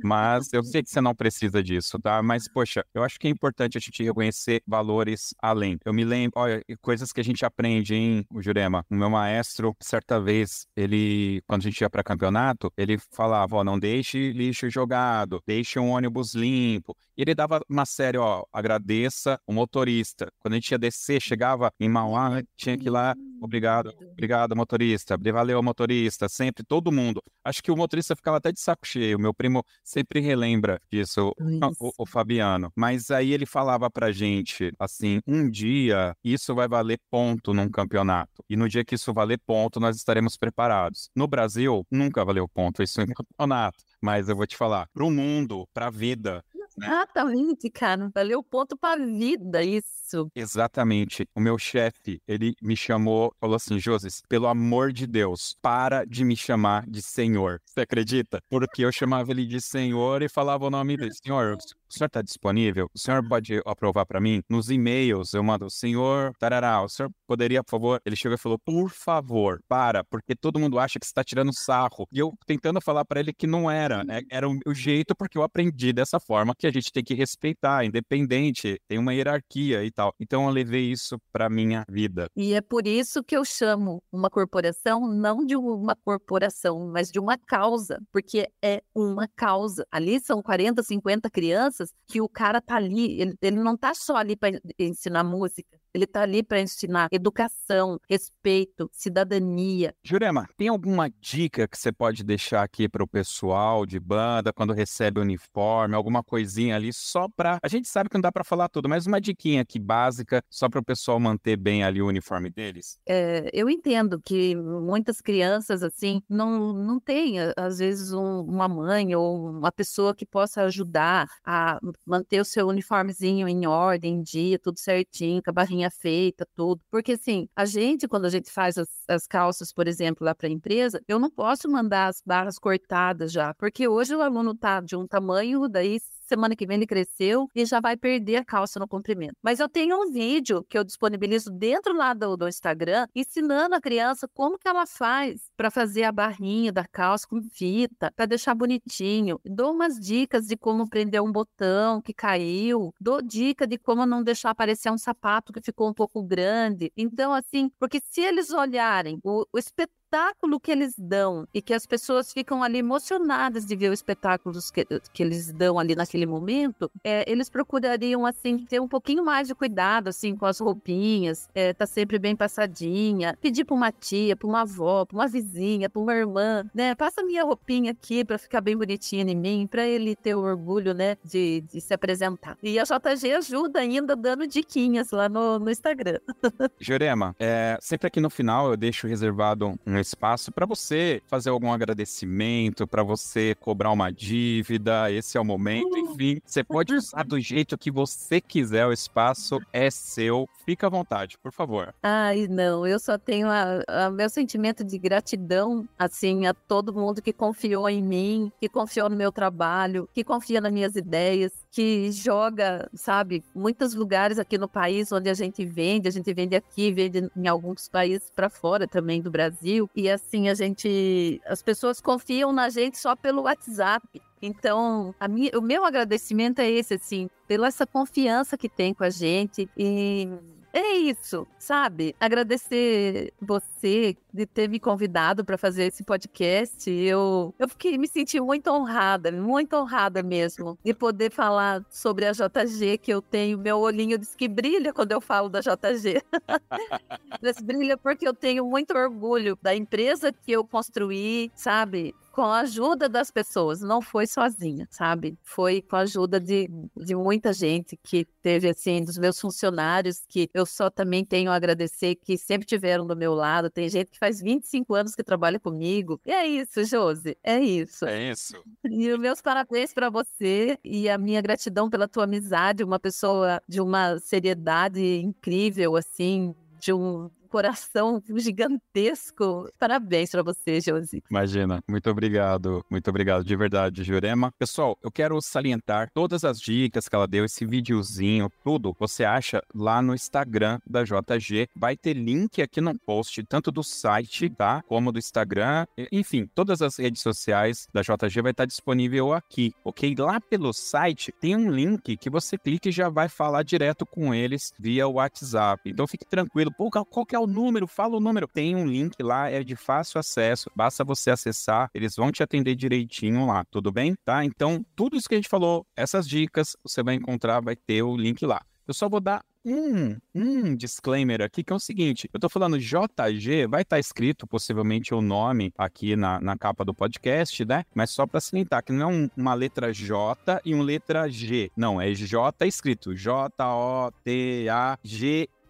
mas eu sei que você não precisa disso, tá? Mas, poxa, eu acho que é importante a gente reconhecer valores além. Eu me lembro, olha, coisas que a gente aprende, hein, o Jurema? O meu maestro, certa vez, ele, quando a gente ia para campeonato, ele falava, ó, não deixe lixo jogado, deixe um ônibus limpo. E ele dava uma série, ó, agradeça o motorista. Quando a gente ia descer, chegava em Mauá, tinha que ir lá, obrigado, obrigado, motorista, valeu, motorista, sempre, todo mundo. Acho que o motorista ficava até de saco cheio. Meu primo sempre relembra disso, o, o, Fabiano. Mas aí ele falava pra gente, assim, um dia isso vai valer ponto num campeonato. E no dia que isso valer ponto, nós estaremos preparados. No Brasil, nunca valeu ponto isso em campeonato. Mas eu vou te falar, pro mundo, pra vida? Exatamente, cara. Valeu ponto para vida isso. Exatamente. O meu chefe, ele me chamou, falou assim, Joses, pelo amor de Deus, para de me chamar de senhor. Você acredita? Porque eu chamava ele de senhor e falava o nome dele. Senhor, o senhor está disponível? O senhor pode aprovar para mim? Nos e-mails eu mando, senhor, tarará, o senhor poderia, por favor? Ele chegou e falou, por favor, para, porque todo mundo acha que você está tirando sarro. E eu tentando falar para ele que não era, né? Era o, o jeito porque eu aprendi dessa forma que a gente tem que respeitar, independente, tem uma hierarquia e tal. Então eu levei isso para minha vida. E é por isso que eu chamo uma corporação não de uma corporação, mas de uma causa, porque é uma causa. Ali são 40, 50 crianças que o cara tá ali, ele, ele não tá só ali para ensinar música, Ele está ali para ensinar educação, respeito, cidadania. Jurema, tem alguma dica que você pode deixar aqui para o pessoal de banda quando recebe o uniforme, alguma coisinha ali só para. A gente sabe que não dá para falar tudo, mas uma diquinha aqui básica só para o pessoal manter bem ali o uniforme deles? É, eu entendo que muitas crianças assim não, não têm, às vezes, um, uma mãe ou uma pessoa que possa ajudar a manter o seu uniformezinho em ordem, em dia, tudo certinho, com a barrinha feita, tudo. Porque assim, a gente, quando a gente faz as, as calças, por exemplo, lá para a empresa, eu não posso mandar as barras cortadas já, porque hoje o aluno tá de um tamanho, daí semana que vem ele cresceu e já vai perder a calça no comprimento. Mas eu tenho um vídeo que eu disponibilizo dentro lá do, do Instagram, ensinando a criança como que ela faz para fazer a barrinha da calça com fita, para deixar bonitinho. Dou umas dicas de como prender um botão que caiu, dou dica de como não deixar aparecer um sapato que ficou um pouco grande. Então, assim, porque se eles olharem o, o espetáculo espetáculo que eles dão e que as pessoas ficam ali emocionadas de ver o espetáculo que, que eles dão ali naquele momento, é, eles procurariam, assim, ter um pouquinho mais de cuidado, assim, com as roupinhas, é, tá sempre bem passadinha, pedir pra uma tia, pra uma avó, pra uma vizinha, pra uma irmã, né? Passa minha roupinha aqui pra ficar bem bonitinha em mim, pra ele ter o orgulho, né, de, de se apresentar. E a JG ajuda ainda dando diquinhas lá no, no Instagram. Jurema, é, sempre aqui no final eu deixo reservado um espaço para você fazer algum agradecimento, para você cobrar uma dívida. Esse é o momento. Hum. Enfim, você pode usar do jeito que você quiser. O espaço é seu. Fica à vontade, por favor. Ai, não. Eu só tenho a, a meu sentimento de gratidão, assim, a todo mundo que confiou em mim, que confiou no meu trabalho, que confia nas minhas ideias, que joga, sabe, muitos lugares aqui no país onde a gente vende, a gente vende aqui, vende em alguns países para fora também do Brasil. E assim, a gente. As pessoas confiam na gente só pelo WhatsApp. Então, minha, o meu agradecimento é esse, assim, pela essa confiança que tem com a gente. E é isso, sabe? Agradecer você de ter me convidado para fazer esse podcast. Eu, eu fiquei, me senti muito honrada, muito honrada mesmo, de poder falar sobre a JG, que eu tenho. Meu olhinho diz que brilha quando eu falo da JG. brilha porque eu tenho muito orgulho da empresa que eu construí, sabe? com a ajuda das pessoas, não foi sozinha, sabe? Foi com a ajuda de, de muita gente que teve, assim, dos meus funcionários, que eu só também tenho a agradecer, que sempre tiveram do meu lado. Tem gente que faz 25 anos que trabalha comigo. E é isso, Josi, é isso. É isso. E os meus parabéns para você e a minha gratidão pela tua amizade, uma pessoa de uma seriedade incrível, assim, de um coração gigantesco. Parabéns para você, Josi. Imagina. Muito obrigado. Muito obrigado de verdade, Jurema. Pessoal, eu quero salientar todas as dicas que ela deu, esse videozinho, tudo, você acha lá no Instagram da JG. Vai ter link aqui no post, tanto do site, tá? Como do Instagram. Enfim, todas as redes sociais da JG vai estar disponível aqui, ok? Lá pelo site tem um link que você clica e já vai falar direto com eles via WhatsApp. Então fique tranquilo. Pô, qual que é é o número? Fala o número. Tem um link lá, é de fácil acesso. Basta você acessar, eles vão te atender direitinho lá, tudo bem? Tá? Então, tudo isso que a gente falou, essas dicas, você vai encontrar, vai ter o link lá. Eu só vou dar um, um disclaimer aqui, que é o seguinte: eu tô falando JG, vai estar tá escrito possivelmente o nome aqui na, na capa do podcast, né? Mas só para salientar que não é uma letra J e uma letra G. Não, é J escrito J-O-T-A-G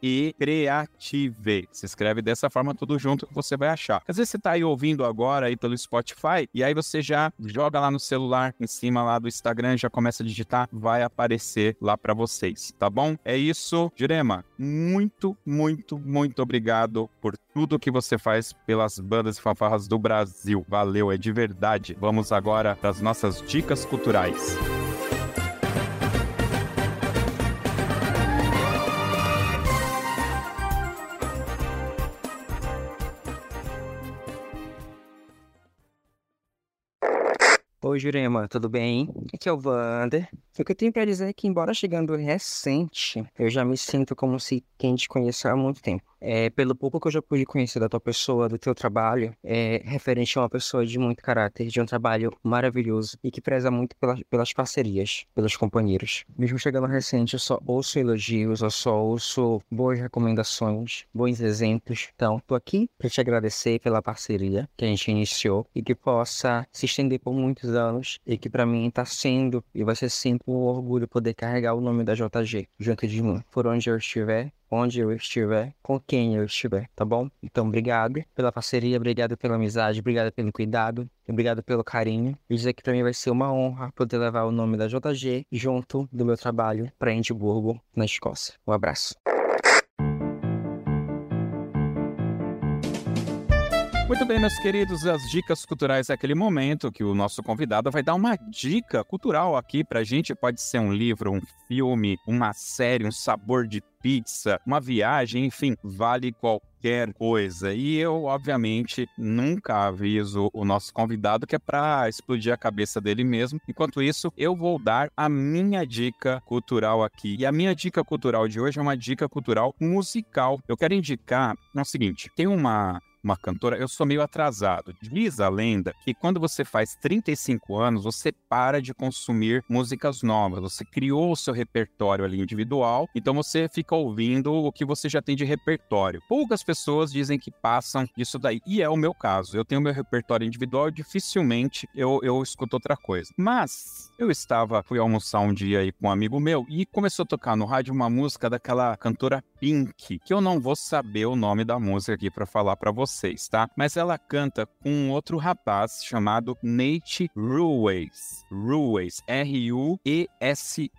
e Creative. Se escreve dessa forma tudo junto que você vai achar. Às vezes você tá aí ouvindo agora aí pelo Spotify e aí você já joga lá no celular em cima lá do Instagram, já começa a digitar, vai aparecer lá para vocês, tá bom? É isso, Jurema. Muito, muito, muito obrigado por tudo que você faz pelas bandas e fanfarras do Brasil. Valeu, é de verdade. Vamos agora para as nossas dicas culturais. Oi, Jurema, tudo bem? Aqui é o Vander. O que eu tenho para dizer é que, embora chegando recente, eu já me sinto como se quem te conheça há muito tempo. É, pelo pouco que eu já pude conhecer da tua pessoa, do teu trabalho, é referente a uma pessoa de muito caráter, de um trabalho maravilhoso e que preza muito pelas, pelas parcerias, pelos companheiros. Mesmo chegando recente, eu só ouço elogios, eu só ouço boas recomendações, bons exemplos. Então, tô aqui para te agradecer pela parceria que a gente iniciou e que possa se estender por muitos anos e que para mim está sendo e vai ser sempre um orgulho poder carregar o nome da JG junto de mim, por onde eu estiver, onde eu estiver, com quem eu estiver, tá bom? Então, obrigado pela parceria, obrigado pela amizade, obrigado pelo cuidado, obrigado pelo carinho. E dizer que para mim vai ser uma honra poder levar o nome da JG junto do meu trabalho para Edimburgo, na Escócia. Um abraço. Muito bem, meus queridos, as dicas culturais é aquele momento que o nosso convidado vai dar uma dica cultural aqui pra gente. Pode ser um livro, um filme, uma série, um sabor de pizza, uma viagem, enfim, vale qualquer coisa. E eu, obviamente, nunca aviso o nosso convidado que é para explodir a cabeça dele mesmo. Enquanto isso, eu vou dar a minha dica cultural aqui. E a minha dica cultural de hoje é uma dica cultural musical. Eu quero indicar é o seguinte: tem uma uma cantora, eu sou meio atrasado. Diz a lenda que quando você faz 35 anos, você para de consumir músicas novas. Você criou o seu repertório ali individual, então você fica ouvindo o que você já tem de repertório. Poucas pessoas dizem que passam disso daí, e é o meu caso. Eu tenho meu repertório individual dificilmente eu, eu escuto outra coisa. Mas eu estava, fui almoçar um dia aí com um amigo meu e começou a tocar no rádio uma música daquela cantora Pink, que eu não vou saber o nome da música aqui para falar para vocês, tá? Mas ela canta com um outro rapaz chamado Nate Ruiz. Ruiz, R-U-E-S-S,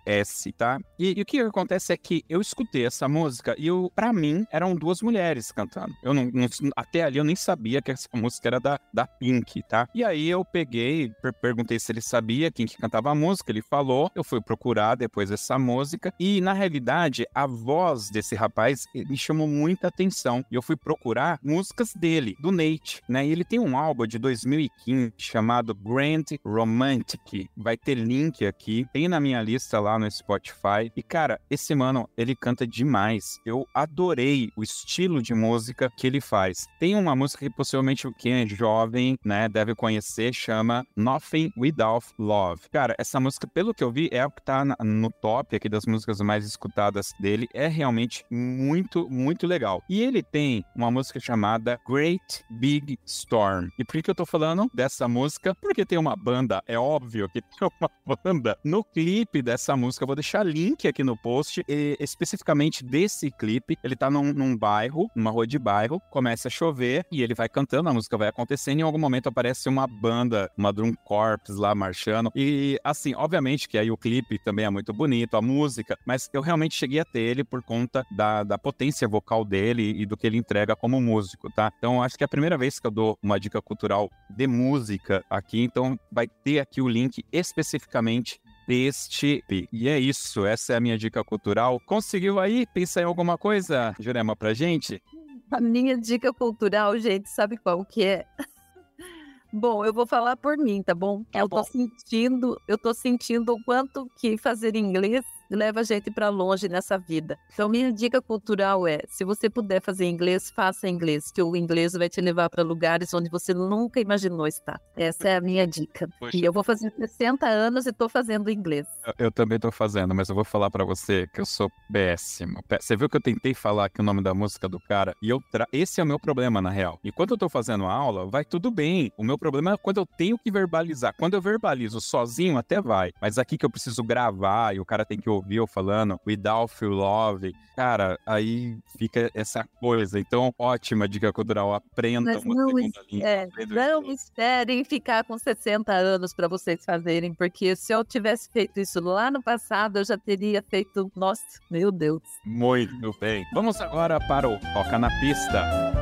tá? E, e, o que acontece é que eu escutei essa música e para mim eram duas mulheres cantando. Eu não, não, até ali eu nem sabia que essa música era da, da Pink, tá? E aí eu peguei, per perguntei se ele sabia quem que cantava a música, ele falou, eu fui procurar depois essa música e na realidade a voz desse rapaz me chamou muita atenção. E eu fui procurar músicas dele, do Nate, né? E ele tem um álbum de 2015 chamado Grand Romantic. Vai ter link aqui. Tem na minha lista lá no Spotify. E, cara, esse mano, ele canta demais. Eu adorei o estilo de música que ele faz. Tem uma música que possivelmente quem é jovem, né, deve conhecer, chama Nothing Without Love. Cara, essa música, pelo que eu vi, é o que tá no top aqui das músicas mais escutadas dele. É realmente muito, muito legal. E ele tem uma música chamada Great Big Storm. E por que eu tô falando dessa música? Porque tem uma banda, é óbvio que tem uma banda no clipe dessa música. Eu vou deixar link aqui no post, e, especificamente desse clipe. Ele tá num, num bairro, numa rua de bairro, começa a chover e ele vai cantando, a música vai acontecendo e em algum momento aparece uma banda, uma drum corps lá marchando. E assim, obviamente que aí o clipe também é muito bonito, a música, mas eu realmente cheguei a ter ele por conta da da, potência vocal dele e do que ele entrega como músico, tá? Então, acho que é a primeira vez que eu dou uma dica cultural de música aqui, então vai ter aqui o link especificamente deste E é isso, essa é a minha dica cultural. Conseguiu aí? Pensa em alguma coisa, Jurema, pra gente? A minha dica cultural, gente, sabe qual que é? Bom, eu vou falar por mim, tá bom? Tá eu bom. tô sentindo, eu tô sentindo o quanto que fazer inglês leva a gente para longe nessa vida. Então, minha dica cultural é: se você puder fazer inglês, faça inglês, que o inglês vai te levar para lugares onde você nunca imaginou estar. Essa é a minha dica. Poxa. E eu vou fazer 60 anos e estou fazendo inglês. Eu, eu também estou fazendo, mas eu vou falar para você que eu sou péssimo. Você viu que eu tentei falar aqui o nome da música do cara e eu tra... esse é o meu problema na real. E quando eu estou fazendo a aula, vai tudo bem. O meu problema é quando eu tenho que verbalizar. Quando eu verbalizo sozinho, até vai. Mas aqui que eu preciso gravar e o cara tem que ouvir ouviu falando Without You Love, cara, aí fica essa coisa. Então, ótima dica cultural, aprenda Mas uma não, segunda língua. É, não esperem ficar com 60 anos para vocês fazerem, porque se eu tivesse feito isso lá no passado, eu já teria feito, nossa, meu Deus. Muito bem. Vamos agora para o Toca na Pista.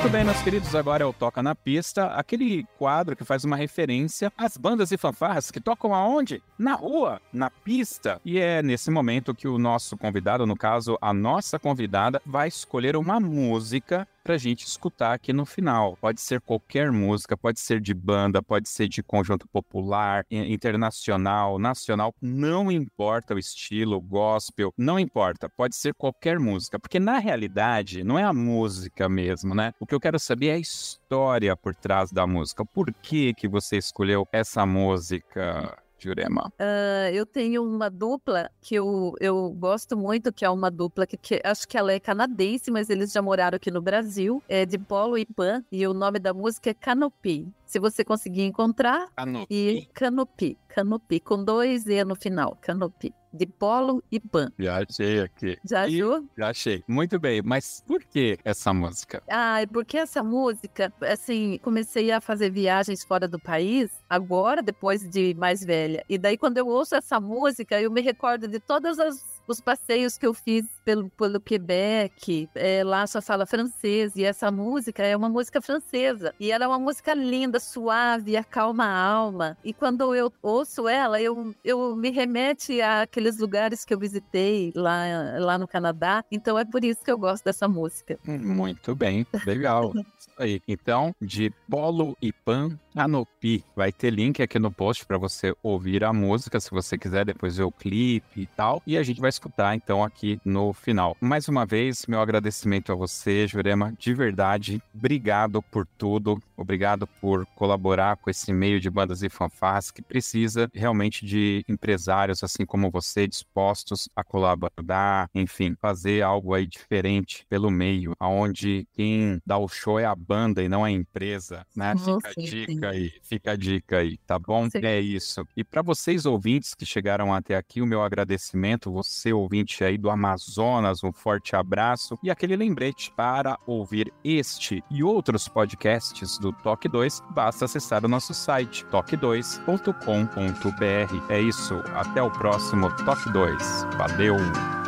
Muito bem, meus queridos, agora é o Toca na Pista, aquele quadro que faz uma referência às bandas e fanfarras que tocam aonde? Na rua, na pista. E é nesse momento que o nosso convidado, no caso, a nossa convidada, vai escolher uma música pra gente escutar aqui no final. Pode ser qualquer música, pode ser de banda, pode ser de conjunto popular, internacional, nacional, não importa o estilo, gospel, não importa, pode ser qualquer música, porque na realidade não é a música mesmo, né? O que eu quero saber é a história por trás da música. Por que que você escolheu essa música? Jurema? Uh, eu tenho uma dupla que eu, eu gosto muito, que é uma dupla que, que, acho que ela é canadense, mas eles já moraram aqui no Brasil, é de Polo e Pan, e o nome da música é Canopy. Se você conseguir encontrar, Canopy. e Canopy, Canopy, com dois E no final, Canopy de Polo e Pan. Já achei aqui. Já achou? Já achei. Muito bem, mas por que essa música? Ah, é porque essa música, assim, comecei a fazer viagens fora do país, agora, depois de mais velha. E daí, quando eu ouço essa música, eu me recordo de todas as os passeios que eu fiz pelo, pelo Quebec, é, lá só fala francês, e essa música é uma música francesa. E ela é uma música linda, suave, acalma a alma. E quando eu ouço ela, eu, eu me remete àqueles lugares que eu visitei lá, lá no Canadá. Então é por isso que eu gosto dessa música. Muito bem, legal. aí. Então, de Polo e Pan, Anopi. Vai ter link aqui no post para você ouvir a música, se você quiser depois ver o clipe e tal. E a gente vai escutar então aqui no final. Mais uma vez, meu agradecimento a você, Jurema, de verdade. Obrigado por tudo. Obrigado por colaborar com esse meio de bandas e fanfarras que precisa realmente de empresários assim como você dispostos a colaborar, enfim, fazer algo aí diferente pelo meio, aonde quem dá o show é a banda e não a empresa, né? Fica a dica aí, fica a dica aí, tá bom? É isso. E para vocês ouvintes que chegaram até aqui, o meu agradecimento, você ouvinte aí do Amazonas, um forte abraço e aquele lembrete para ouvir este e outros podcasts do Toque 2, basta acessar o nosso site toque2.com.br. É isso, até o próximo Toque 2. Valeu!